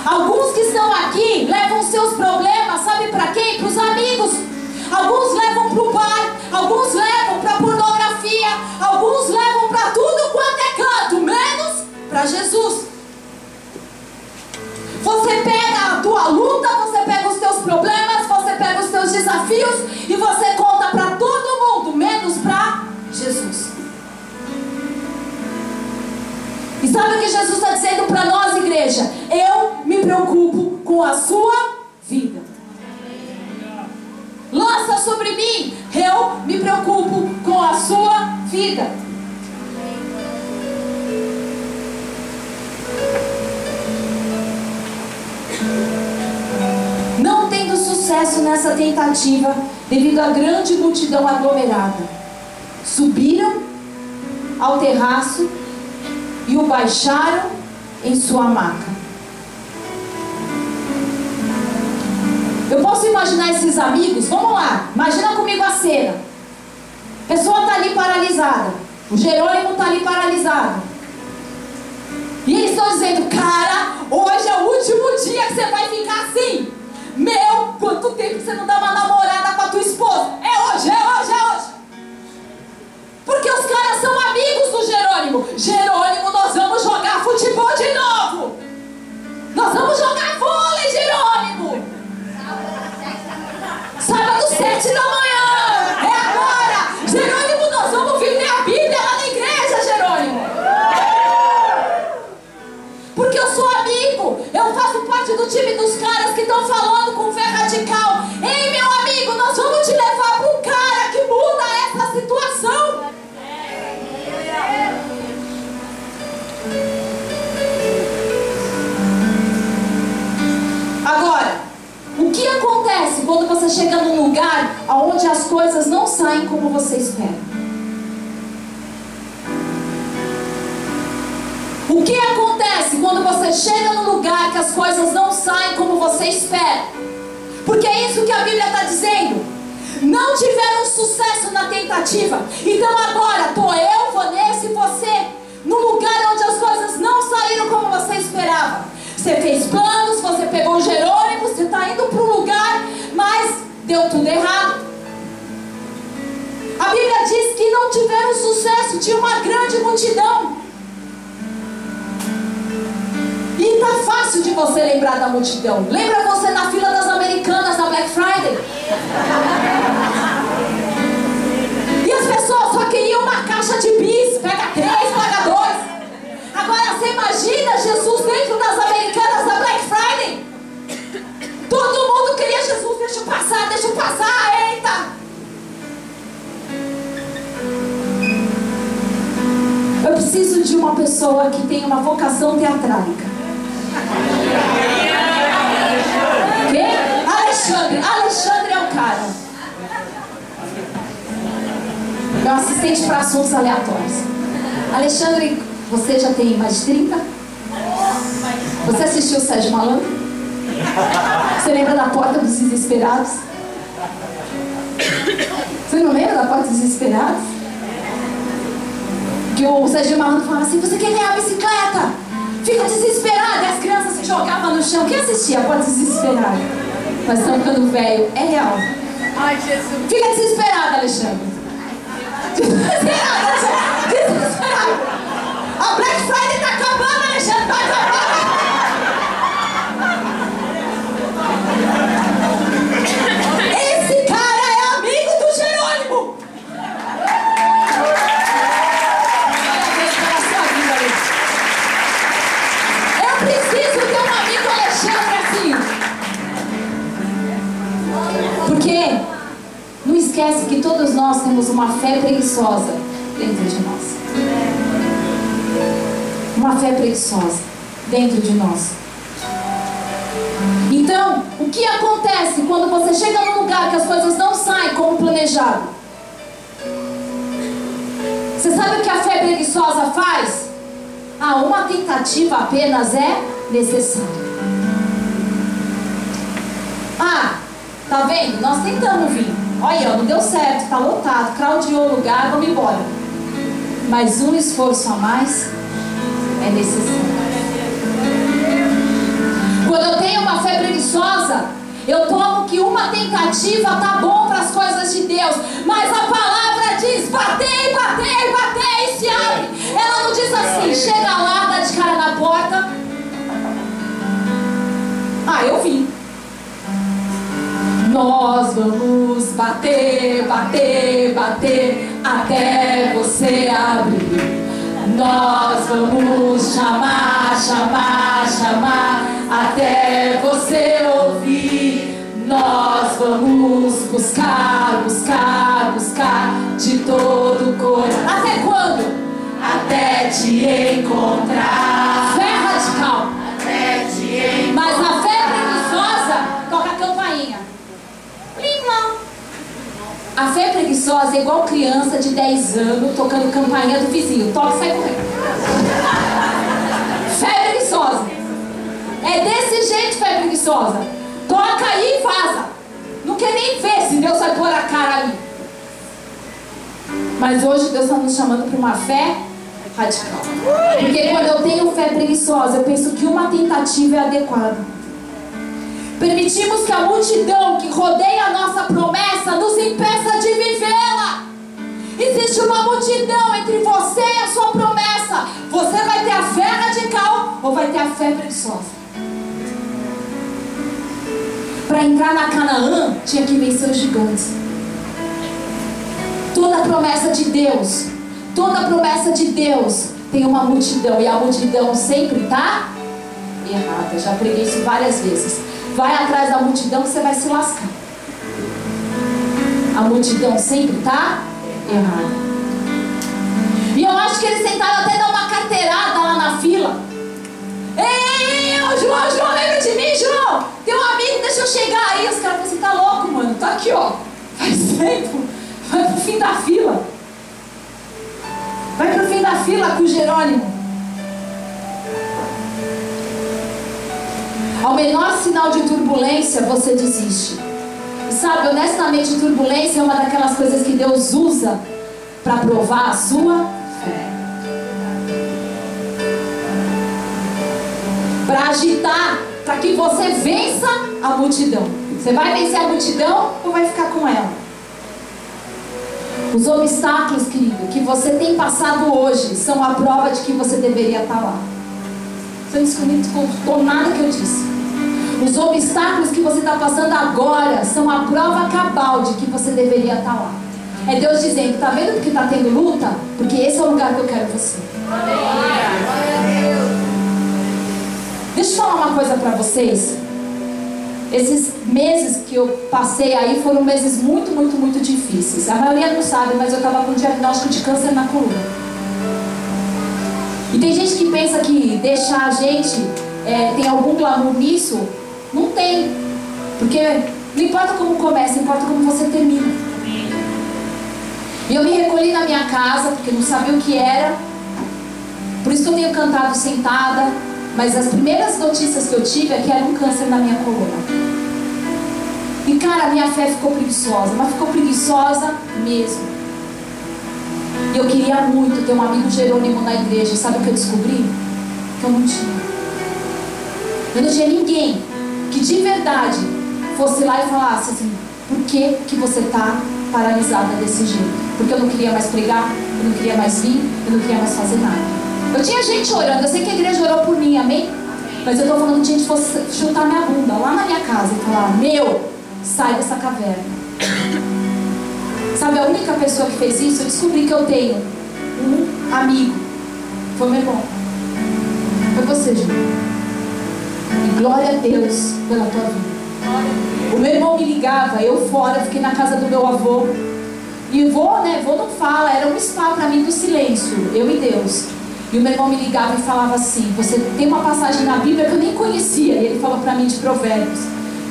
Alguns que estão aqui levam seus problemas, sabe para quem? Para os amigos. Alguns levam para o bar, alguns levam com a sua vida. Lança sobre mim, eu me preocupo com a sua vida. sucesso nessa tentativa devido à grande multidão aglomerada. Subiram ao terraço e o baixaram em sua maca. Eu posso imaginar esses amigos, vamos lá, imagina comigo a cena. A pessoa está ali paralisada, o Jerônimo está ali paralisado. E eles estão dizendo, cara, hoje é o último dia que você vai ficar assim. Meu, quanto tempo você não dá uma namorada com a tua esposa? É hoje, é hoje, é hoje. Porque os caras são amigos do Jerônimo. Jerônimo, nós vamos jogar futebol de novo. Nós vamos jogar vôlei, sete da manhã. É agora. Jerônimo, nós vamos vender a Bíblia lá na igreja, Jerônimo. Porque eu sou amigo. Eu faço parte do time dos caras que estão falando radical. Acontece quando você chega num lugar onde as coisas não saem como você espera? O que acontece quando você chega num lugar que as coisas não saem como você espera? Porque é isso que a Bíblia está dizendo. Não tiveram sucesso na tentativa. Então agora estou eu, Vanessa e você no lugar onde as coisas não saíram como você esperava. Você fez planos, você pegou o deu tudo errado. A Bíblia diz que não tiveram sucesso, tinha uma grande multidão. E tá fácil de você lembrar da multidão. Lembra você na fila das americanas da Black Friday? E as pessoas só queriam uma caixa de bis, pega três, paga dois. Agora você imagina Jesus dentro das americanas da Black Friday? Todo mundo queria Jesus, deixa eu passar, passar, eita! Eu preciso de uma pessoa que tenha uma vocação teatrálica. Quem? Alexandre. Alexandre é o cara. Meu assistente para assuntos aleatórios. Alexandre, você já tem mais de 30? Você assistiu o Sérgio Malandro? Você lembra da Porta dos Desesperados? Você não lembra da Porta dos Desesperados? Que o Sérgio Malandro falava assim: Você quer ganhar a bicicleta? Fica desesperado. E as crianças se jogavam no chão. Quem assistia a Porta dos Desesperados? Nós estamos ficando velho. É real.
Ai, Jesus.
Fica desesperado, Alexandre. Desesperado, Alexandre. Desesperado. A Black Friday tá acabando, Alexandre. Tá acabando. Esquece que todos nós temos uma fé preguiçosa dentro de nós. Uma fé preguiçosa dentro de nós. Então, o que acontece quando você chega num lugar que as coisas não saem como planejado? Você sabe o que a fé preguiçosa faz? Ah, uma tentativa apenas é necessária. Ah, tá vendo? Nós tentamos vir. Olha, não deu certo, tá lotado, claudiou o lugar, vamos embora. Mas um esforço a mais é necessário. Quando eu tenho uma fé preguiçosa, eu tomo que uma tentativa tá bom para as coisas de Deus, mas a palavra diz: batei, batei, batei se abre. Ela não diz assim: chega lá, dá de cara na porta. Ah, eu vim. Nós vamos bater, bater, bater até você abrir. Nós vamos chamar, chamar, chamar até você ouvir. Nós vamos buscar, buscar, buscar de todo o coração. Até quando? Até te encontrar. A fé preguiçosa é igual criança de 10 anos tocando campainha do vizinho. Toca e sai correndo. Fé preguiçosa. É desse jeito fé preguiçosa. Toca aí e vaza. Não quer nem ver se Deus vai pôr a cara ali. Mas hoje Deus está nos chamando para uma fé radical. Porque quando eu tenho fé preguiçosa, eu penso que uma tentativa é adequada. Permitimos que a multidão que rodeia a nossa promessa nos impeça de vivê-la. Existe uma multidão entre você e a sua promessa. Você vai ter a fé radical ou vai ter a fé preguiçosa? Para entrar na Canaã, tinha que vencer os gigantes. Toda promessa de Deus, toda promessa de Deus tem uma multidão e a multidão sempre está errada. Já preguei isso várias vezes. Vai atrás da multidão que você vai se lascar. A multidão sempre está errada. E eu acho que eles tentaram até dar uma carteirada lá na fila. Ei, ô João, João, lembra de mim, João? Tem um amigo, deixa eu chegar aí. Os caras falaram assim, tá louco, mano. Tá aqui, ó. Faz tempo. Vai pro fim da fila. Vai pro fim da fila com o Jerônimo. Ao menor sinal de turbulência, você desiste. E sabe, honestamente, turbulência é uma daquelas coisas que Deus usa para provar a sua fé. Para agitar, para que você vença a multidão. Você vai vencer a multidão ou vai ficar com ela? Os obstáculos, querido, que você tem passado hoje são a prova de que você deveria estar lá. Você não escutou nada que eu disse. Os obstáculos que você está passando agora são a prova cabal de que você deveria estar lá. É Deus dizendo, tá vendo que está tendo luta? Porque esse é o lugar que eu quero você. Deixa eu falar uma coisa para vocês. Esses meses que eu passei aí foram meses muito, muito, muito difíceis. A maioria não sabe, mas eu estava com diagnóstico de câncer na coluna. E tem gente que pensa que deixar a gente é, tem algum glamour nisso? Não tem. Porque não importa como começa, importa como você termina. E eu me recolhi na minha casa, porque não sabia o que era. Por isso que eu tenho cantado sentada. Mas as primeiras notícias que eu tive é que era um câncer na minha coluna. E cara, minha fé ficou preguiçosa, mas ficou preguiçosa mesmo. E eu queria muito ter um amigo Jerônimo na igreja. Sabe o que eu descobri? Que eu não tinha. Eu não tinha ninguém que de verdade fosse lá e falasse assim: por que, que você está paralisada desse jeito? Porque eu não queria mais pregar, eu não queria mais vir, eu não queria mais fazer nada. Eu tinha gente orando, eu sei que a igreja orou por mim, amém? Mas eu estou falando de gente fosse chutar minha bunda lá na minha casa e falar: Meu, sai dessa caverna. Sabe, a única pessoa que fez isso, eu descobri que eu tenho um amigo. Foi meu irmão. Foi você, Júlio. E glória a Deus pela tua vida. O meu irmão me ligava, eu fora, fiquei na casa do meu avô. E vou, né? Vou não fala, era um spa para mim do silêncio, eu e Deus. E o meu irmão me ligava e falava assim: Você tem uma passagem na Bíblia que eu nem conhecia. E ele falou para mim de Provérbios,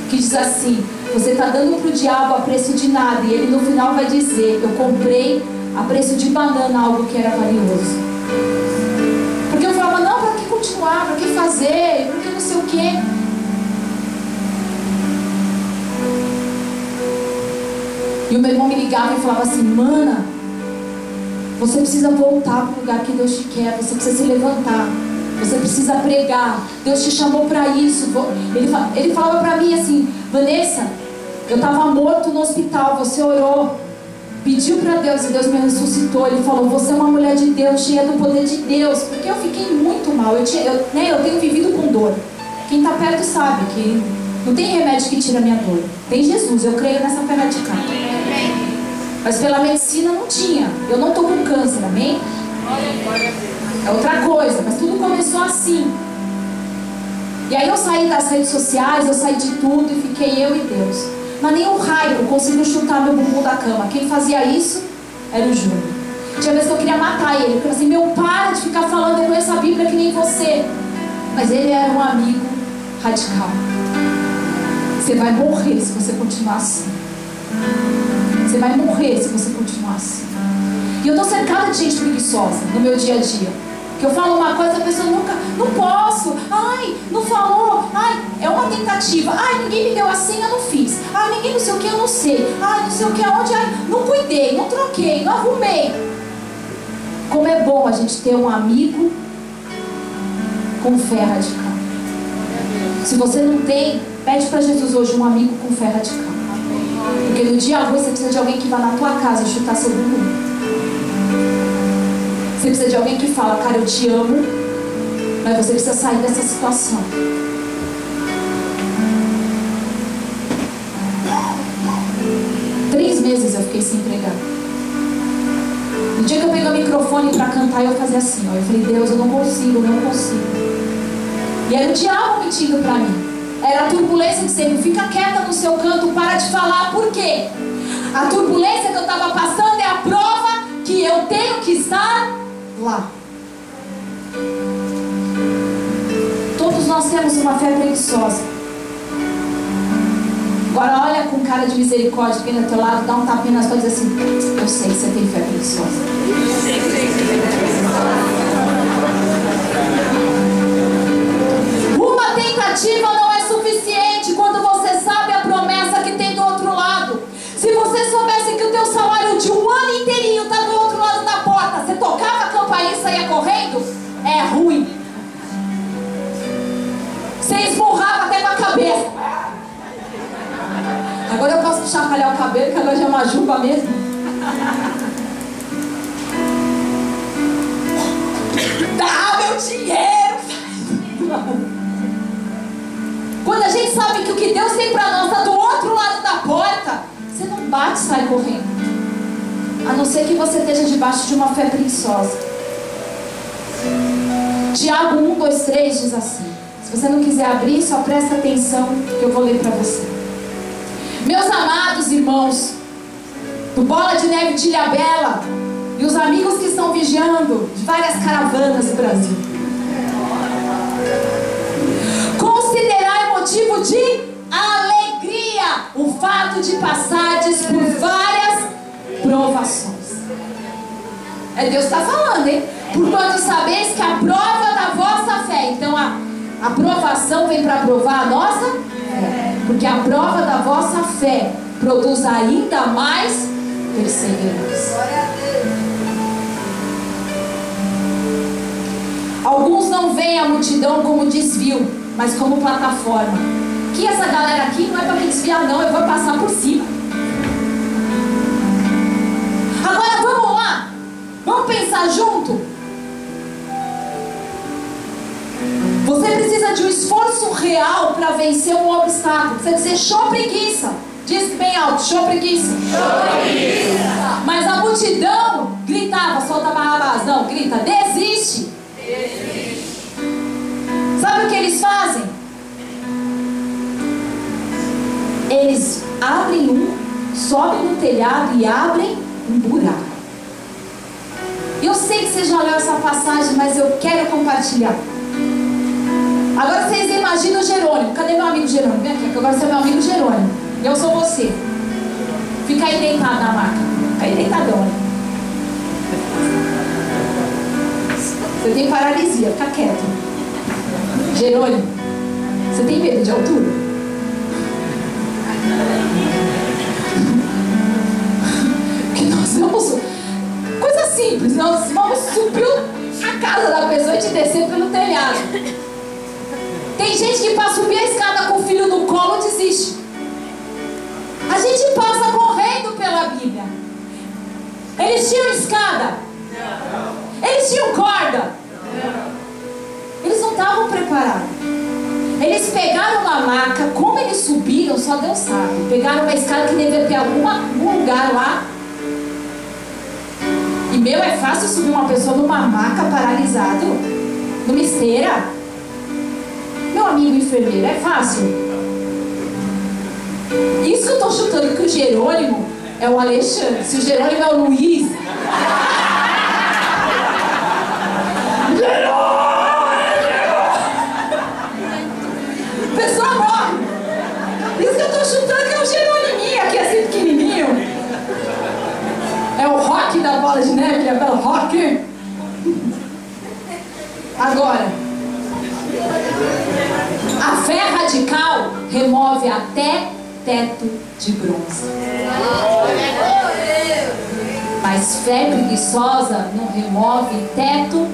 que diz assim: Você está dando para o diabo a preço de nada. E ele no final vai dizer: Eu comprei a preço de banana algo que era valioso. Porque eu falava: Não, para que continuar? Para que fazer? Para que não sei o quê? E o meu irmão me ligava e falava assim: Mana, você precisa voltar para o lugar que Deus te quer. Você precisa se levantar. Você precisa pregar. Deus te chamou para isso. Ele, ele falava para mim assim: Vanessa, eu estava morto no hospital. Você orou. Pediu para Deus e Deus me ressuscitou. Ele falou: Você é uma mulher de Deus, cheia do poder de Deus. Porque eu fiquei muito mal. Eu, tinha, eu, né, eu tenho vivido com dor. Quem está perto sabe que não tem remédio que tira a minha dor. Tem Jesus. Eu creio nessa fé radical. Mas pela medicina não tinha. Eu não estou com câncer, amém? É outra coisa, mas tudo começou assim. E aí eu saí das redes sociais, eu saí de tudo e fiquei eu e Deus. Mas nem um raio conseguiu chutar meu bumbum da cama. Quem fazia isso era o Júnior. Tinha vezes que eu queria matar ele. Eu falei assim, meu, para de ficar falando, eu conheço a Bíblia que nem você. Mas ele era um amigo radical. Você vai morrer se você continuar assim. Você vai morrer se você continuar assim. E eu estou cercada de gente preguiçosa no meu dia a dia. Eu falo uma coisa, a pessoa nunca, não posso, ai, não falou, ai, é uma tentativa, ai, ninguém me deu a senha, não fiz, ai, ninguém não sei o que, eu não sei, ai, não sei o que, aonde, ai, não cuidei, não troquei, não arrumei. Como é bom a gente ter um amigo com fé radical. Se você não tem, pede para Jesus hoje um amigo com fé radical. Porque no dia ruim você precisa de alguém que vá na tua casa chutar seu bumbum. Você precisa de alguém que fala, cara, eu te amo, mas você precisa sair dessa situação. Três meses eu fiquei sem pregar. No dia que eu peguei o microfone para cantar, eu fazia assim, ó. Eu falei, Deus, eu não consigo, eu não consigo. E era o diabo mentindo para mim. Era a turbulência dizendo: fica quieta no seu canto, para de falar. Por quê? A turbulência que eu estava passando é a prova que eu tenho que estar lá. Todos nós temos uma fé preguiçosa. Agora olha com cara de misericórdia quem do teu lado, dá um tapinha nas diz assim, eu sei que você tem fé preguiçosa. Uma tentativa não é ruim. Você esmurrava até com a cabeça. Agora eu posso chacoalhar o cabelo, que agora já é uma juba mesmo. Dá meu dinheiro! Quando a gente sabe que o que Deus tem para nós está do outro lado da porta, você não bate e sai correndo. A não ser que você esteja debaixo de uma fé preguiçosa. Tiago 1, 2, 3 diz assim. Se você não quiser abrir, só presta atenção que eu vou ler para você. Meus amados irmãos, do Bola de Neve de Ilhabela e os amigos que estão vigiando de várias caravanas do Brasil. Considerai é motivo de alegria o fato de passares por várias provações. É Deus está falando, hein? Porquanto sabeis que a prova da vossa fé. Então a, a provação vem para provar a nossa fé. Porque a prova da vossa fé produz ainda mais perseverança. Alguns não veem a multidão como desvio, mas como plataforma. Que essa galera aqui não é para me desviar, não, eu vou passar por cima. Agora vamos lá, vamos pensar junto. Você precisa de um esforço real para vencer um obstáculo. Você dizer show preguiça. Diz bem alto, show preguiça. Show preguiça. Mas a multidão gritava, solta Barrabás. Não, grita, desiste. Desiste. Sabe o que eles fazem? Eles abrem um, sobem no telhado e abrem um buraco. Eu sei que você já leu essa passagem, mas eu quero compartilhar. Agora vocês imaginam o Jerônimo. Cadê meu amigo Jerônimo? Vem aqui, que agora você é meu amigo Jerônimo. Eu sou você. Fica aí deitado na maca. Fica aí deitadão. Você tem paralisia, fica quieto. Jerônimo, você tem medo de altura? Porque nós vamos. Coisa simples, nós vamos subir a casa da pessoa e te descer pelo telhado. Tem gente que para subir a escada com o filho no colo desiste. A gente passa correndo pela Bíblia. Eles tinham escada? Eles tinham corda? Eles não estavam preparados. Eles pegaram uma maca, como eles subiram, só Deus sabe. Pegaram uma escada que devia ter algum lugar lá. E meu, é fácil subir uma pessoa numa maca paralisado, numa esteira. Amigo enfermeiro, é fácil. Isso que eu estou chutando que o Jerônimo é o Alexandre. Se o Jerônimo é o Luiz. A pessoa morre. Isso que eu estou chutando que é o Jerônimo, aqui assim pequenininho. É o rock da bola de neve, é o rock. Agora, a fé radical remove até teto de bronze. Mas fé preguiçosa não remove teto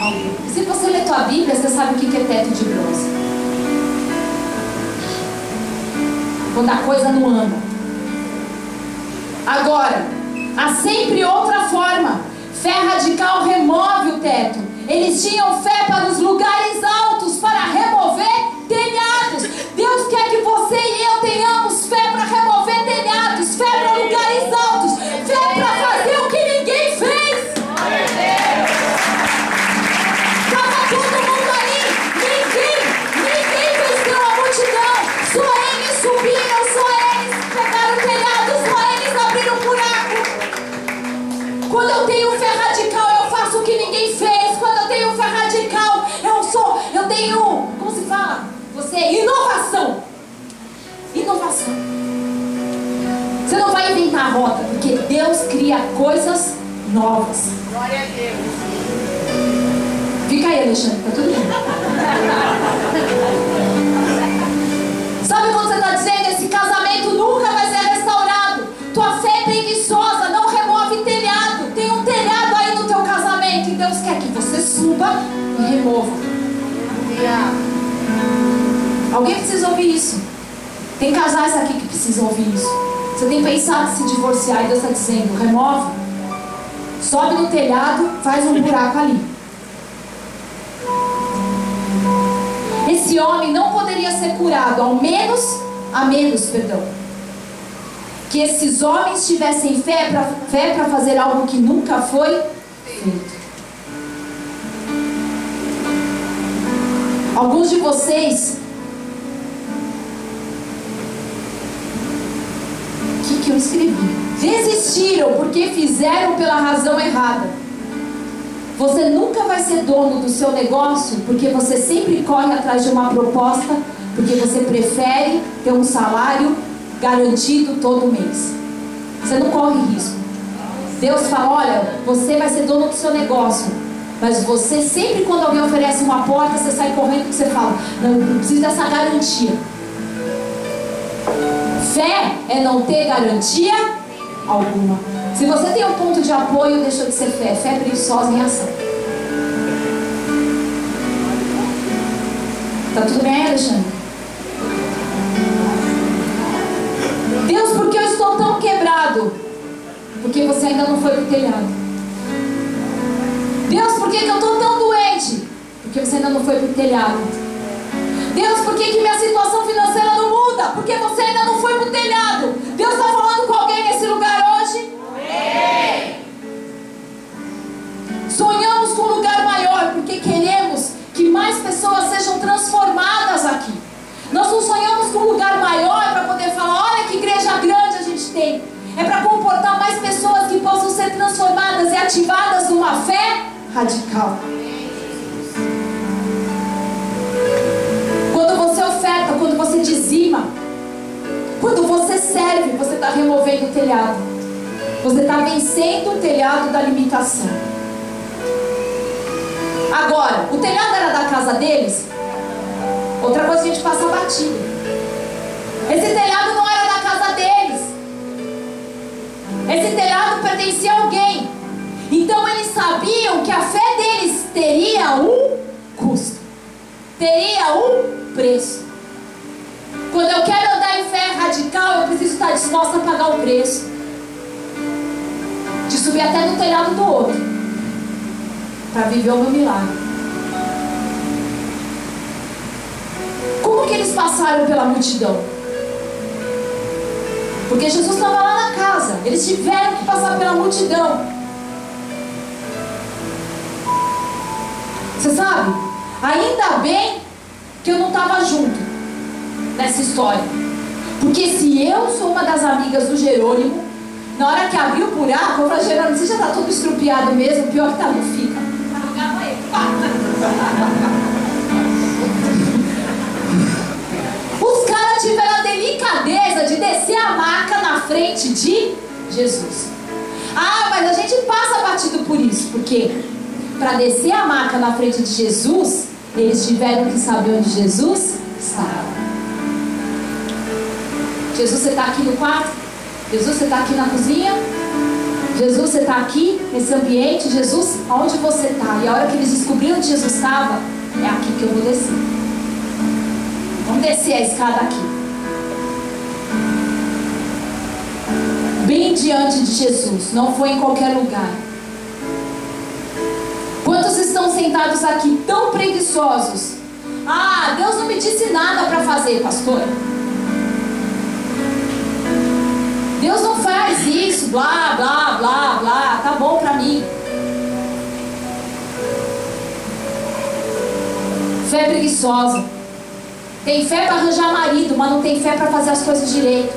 algum. Se você ler tua Bíblia, você sabe o que é teto de bronze. Quando a coisa não anda. Agora, há sempre outra forma. Fé radical remove o teto. Eles tinham fé para os lugares altos, para remover Cria coisas novas.
Glória a Deus.
Fica aí, Alexandre, tá tudo bem. Sabe quando você está dizendo esse casamento nunca vai ser restaurado? Tua fé é preguiçosa, não remove telhado. Tem um telhado aí no teu casamento e Deus quer que você suba e remova. Alguém precisa ouvir isso. Tem casais aqui que precisam ouvir isso. Você tem pensado em se divorciar e Deus está dizendo, remove. Sobe no telhado, faz um buraco ali. Esse homem não poderia ser curado, ao menos, a menos, perdão, que esses homens tivessem fé para fé fazer algo que nunca foi feito. Alguns de vocês Desistiram porque fizeram pela razão errada. Você nunca vai ser dono do seu negócio porque você sempre corre atrás de uma proposta, porque você prefere ter um salário garantido todo mês. Você não corre risco. Deus fala: olha, você vai ser dono do seu negócio. Mas você sempre quando alguém oferece uma porta, você sai correndo porque você fala, não, eu preciso dessa garantia. Fé é não ter garantia alguma. Se você tem um ponto de apoio, deixa de ser fé. Fé é preguiçosa em ação. Tá tudo bem, Alexandre? Deus, por que eu estou tão quebrado? Porque você ainda não foi pro telhado. Deus, por que, que eu estou tão doente? Porque você ainda não foi pro telhado. Deus, por que, que minha situação financeira não muda? Porque você ainda não foi pro telhado. Deus está pessoas sejam transformadas aqui. Nós não sonhamos com um lugar maior para poder falar, olha que igreja grande a gente tem. É para comportar mais pessoas que possam ser transformadas e ativadas numa fé radical. Quando você oferta, quando você dizima, quando você serve, você está removendo o telhado. Você está vencendo o telhado da limitação. Agora, o telhado era da casa deles? Outra coisa que a gente passa batido. Esse telhado não era da casa deles. Esse telhado pertencia a alguém. Então eles sabiam que a fé deles teria um custo, teria um preço. Quando eu quero andar em fé radical, eu preciso estar disposta a pagar o preço de subir até no telhado do outro para viver o meu milagre. Como que eles passaram pela multidão? Porque Jesus estava lá na casa, eles tiveram que passar pela multidão. Você sabe? Ainda bem que eu não estava junto nessa história. Porque se eu sou uma das amigas do Jerônimo, na hora que abriu o buraco, eu falei, Jerônimo, você já está todo estrupiado mesmo, pior que tá, não fica. (laughs) Os caras tiveram a delicadeza de descer a maca na frente de Jesus. Ah, mas a gente passa batido por isso, porque para descer a maca na frente de Jesus, eles tiveram que saber onde Jesus estava. Jesus, você está aqui no quarto? Jesus, você está aqui na cozinha? Jesus, você está aqui nesse ambiente? Jesus, aonde você está? E a hora que eles descobriram onde Jesus estava, é aqui que eu vou descer. Vamos descer a escada aqui. Bem diante de Jesus, não foi em qualquer lugar. Quantos estão sentados aqui tão preguiçosos? Ah, Deus não me disse nada para fazer, pastor. Deus não faz isso, blá, blá, blá, blá, tá bom para mim. Fé preguiçosa. Tem fé para arranjar marido, mas não tem fé para fazer as coisas direito.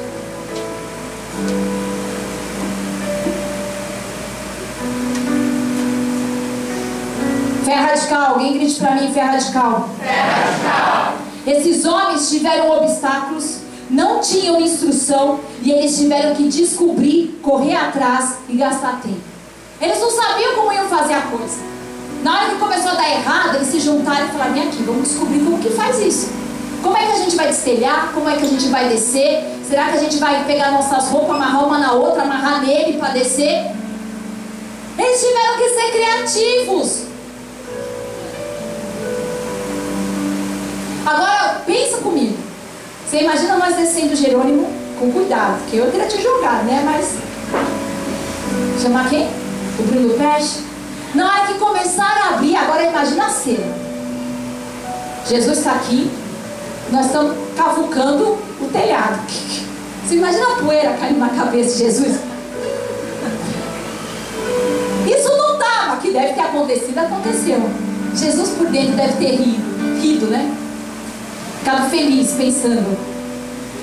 Fé radical, alguém grite para mim, fé radical.
Fé radical.
Esses homens tiveram obstáculos, não tinham instrução e eles tiveram que descobrir, correr atrás e gastar tempo. Eles não sabiam como iam fazer a coisa. Na hora que começou a dar errado, eles se juntaram e falaram: Vem aqui, vamos descobrir como que faz isso. Como é que a gente vai destelhar? Como é que a gente vai descer? Será que a gente vai pegar nossas roupas, amarrar uma na outra, amarrar nele para descer? Eles tiveram que ser criativos. Agora, pensa comigo. Você imagina nós descendo Jerônimo com cuidado, porque eu teria te jogado, né? Mas. Chamar quem? O Bruno Peixe? Na hora que começaram a abrir, agora imagina a cena. Jesus está aqui, nós estamos cavucando o telhado. (laughs) Você imagina a poeira caindo na cabeça de Jesus? (laughs) Isso não mas que deve ter acontecido, aconteceu. Jesus por dentro deve ter rido, rido, né? Ficado feliz pensando,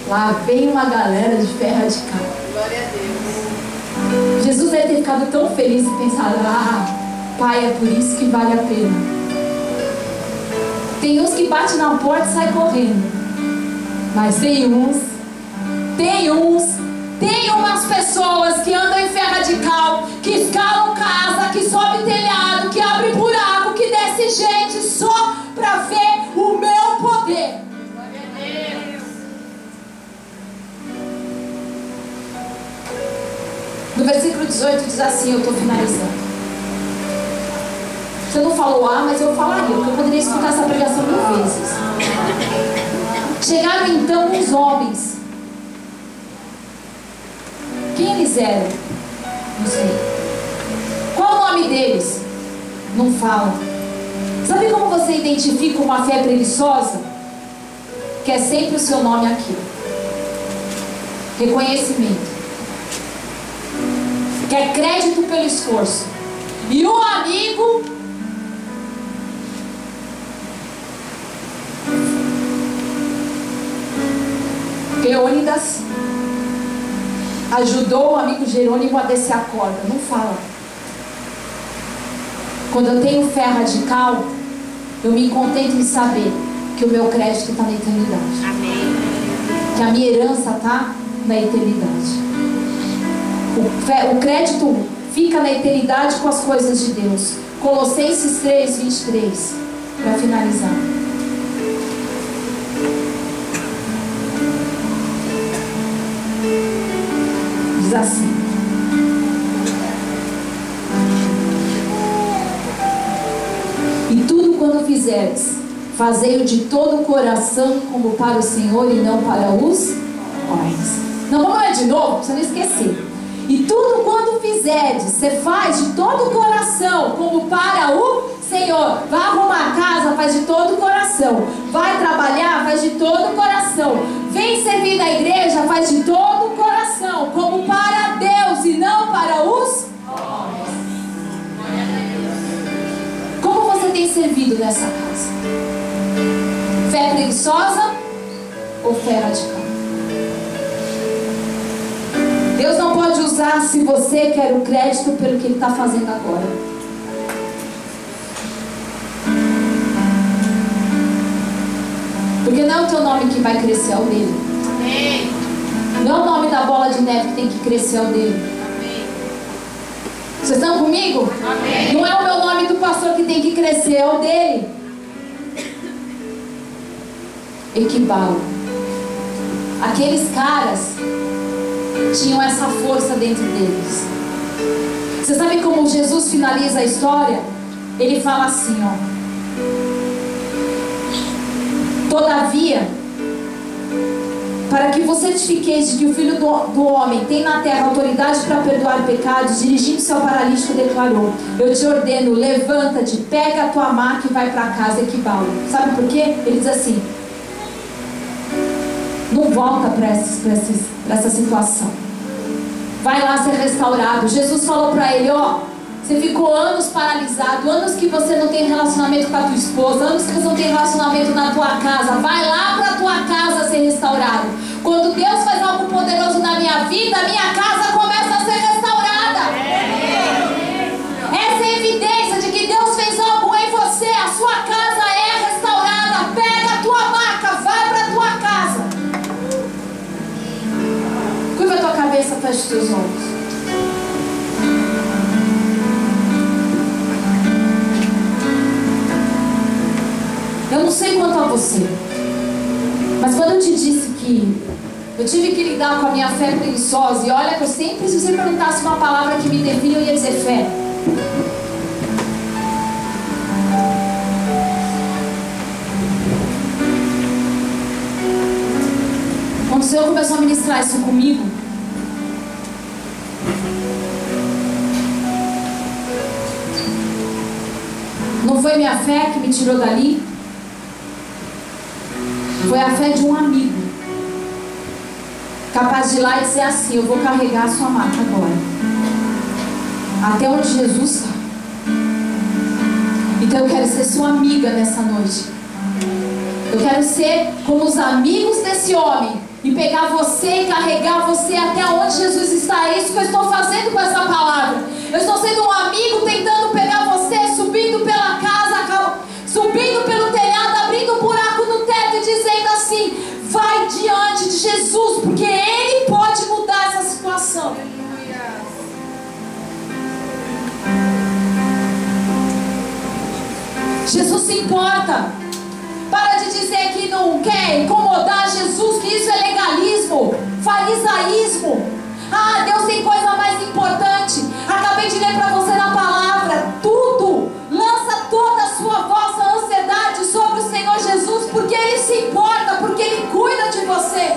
lá vem uma galera de fé radical.
Glória a Deus.
Jesus deve ter ficado tão feliz e pensado, ah, pai, é por isso que vale a pena. Tem uns que batem na porta e saem correndo. Mas tem uns Tem uns, tem umas pessoas que andam em ferra de cal, que escalam casa, que sobe telhado, que abre buraco, que desce gente só para ver o meu poder. No versículo 18 diz assim, eu estou finalizando. Você não falou ah, mas eu falaria, porque eu poderia escutar essa pregação mil vezes. Chegaram então os homens. Quem eles eram? Não sei. Qual o nome deles? Não fala. Sabe como você identifica uma fé preguiçosa? Que é sempre o seu nome aqui. Reconhecimento. Quer crédito pelo esforço. E o amigo Leônidas ajudou o amigo Jerônimo a descer a corda. Não fala. Quando eu tenho fé radical, eu me contento em saber que o meu crédito está na eternidade.
Amém.
Que a minha herança está na eternidade. O, crédito fica na eternidade com as coisas de Deus. Colossenses 3, 23. Para finalizar. Diz assim. E tudo quando fizerdes, fazei-o de todo o coração, como para o Senhor e não para os homens. Não, vamos ler de novo, para você não esquecer. E tudo quando fizerdes, você faz de todo o coração, como para o Senhor. Vai arrumar a casa, faz de todo o coração. Vai trabalhar, faz de todo o coração. Vem servir na igreja, faz de todo o coração, como para Deus e não para os Como você tem servido nessa casa? Fé preguiçosa ou fé radical? Deus não pode usar se você quer o crédito pelo que Ele está fazendo agora. Porque não é o teu nome que vai crescer, é o dele.
Amém.
Não é o nome da bola de neve que tem que crescer, é o dele.
Amém.
Vocês estão comigo?
Amém.
Não é o meu nome do pastor que tem que crescer, é o dele. Equibalo. Aqueles caras tinham essa força dentro deles. Você sabe como Jesus finaliza a história? Ele fala assim, ó. Todavia, para que você testifiqueis de que o Filho do, do Homem tem na terra autoridade para perdoar pecados, dirigindo-se ao paralítico, declarou: Eu te ordeno, levanta-te, pega a tua maca e vai para casa, equibalo. Sabe por quê? Ele diz assim: volta para essa situação. Vai lá ser restaurado. Jesus falou para ele: Ó, você ficou anos paralisado, anos que você não tem relacionamento com a tua esposa, anos que você não tem relacionamento na tua casa. Vai lá para tua casa ser restaurado. Quando Deus faz algo poderoso na minha vida, minha casa começa a ser restaurada. Essa é evidência feche os teus. Eu não sei quanto a você, mas quando eu te disse que eu tive que lidar com a minha fé preguiçosa, e olha que eu sempre, se você perguntasse uma palavra que me define, eu ia dizer fé. Quando o Senhor começou a ministrar isso comigo, não foi minha fé que me tirou dali, foi a fé de um amigo. Capaz de ir lá e dizer assim: Eu vou carregar a sua marca agora. Até onde Jesus está. Então eu quero ser sua amiga nessa noite. Eu quero ser como os amigos desse homem. E pegar você e carregar você até onde Jesus está. É isso que eu estou fazendo com essa palavra. Eu estou sendo um amigo tentando pegar Jesus se importa. Para de dizer que não quer incomodar Jesus, que isso é legalismo, farisaísmo. Ah, Deus tem coisa mais importante. Acabei de ler para você na palavra: tudo. Lança toda a sua vossa ansiedade sobre o Senhor Jesus, porque Ele se importa, porque Ele cuida de você.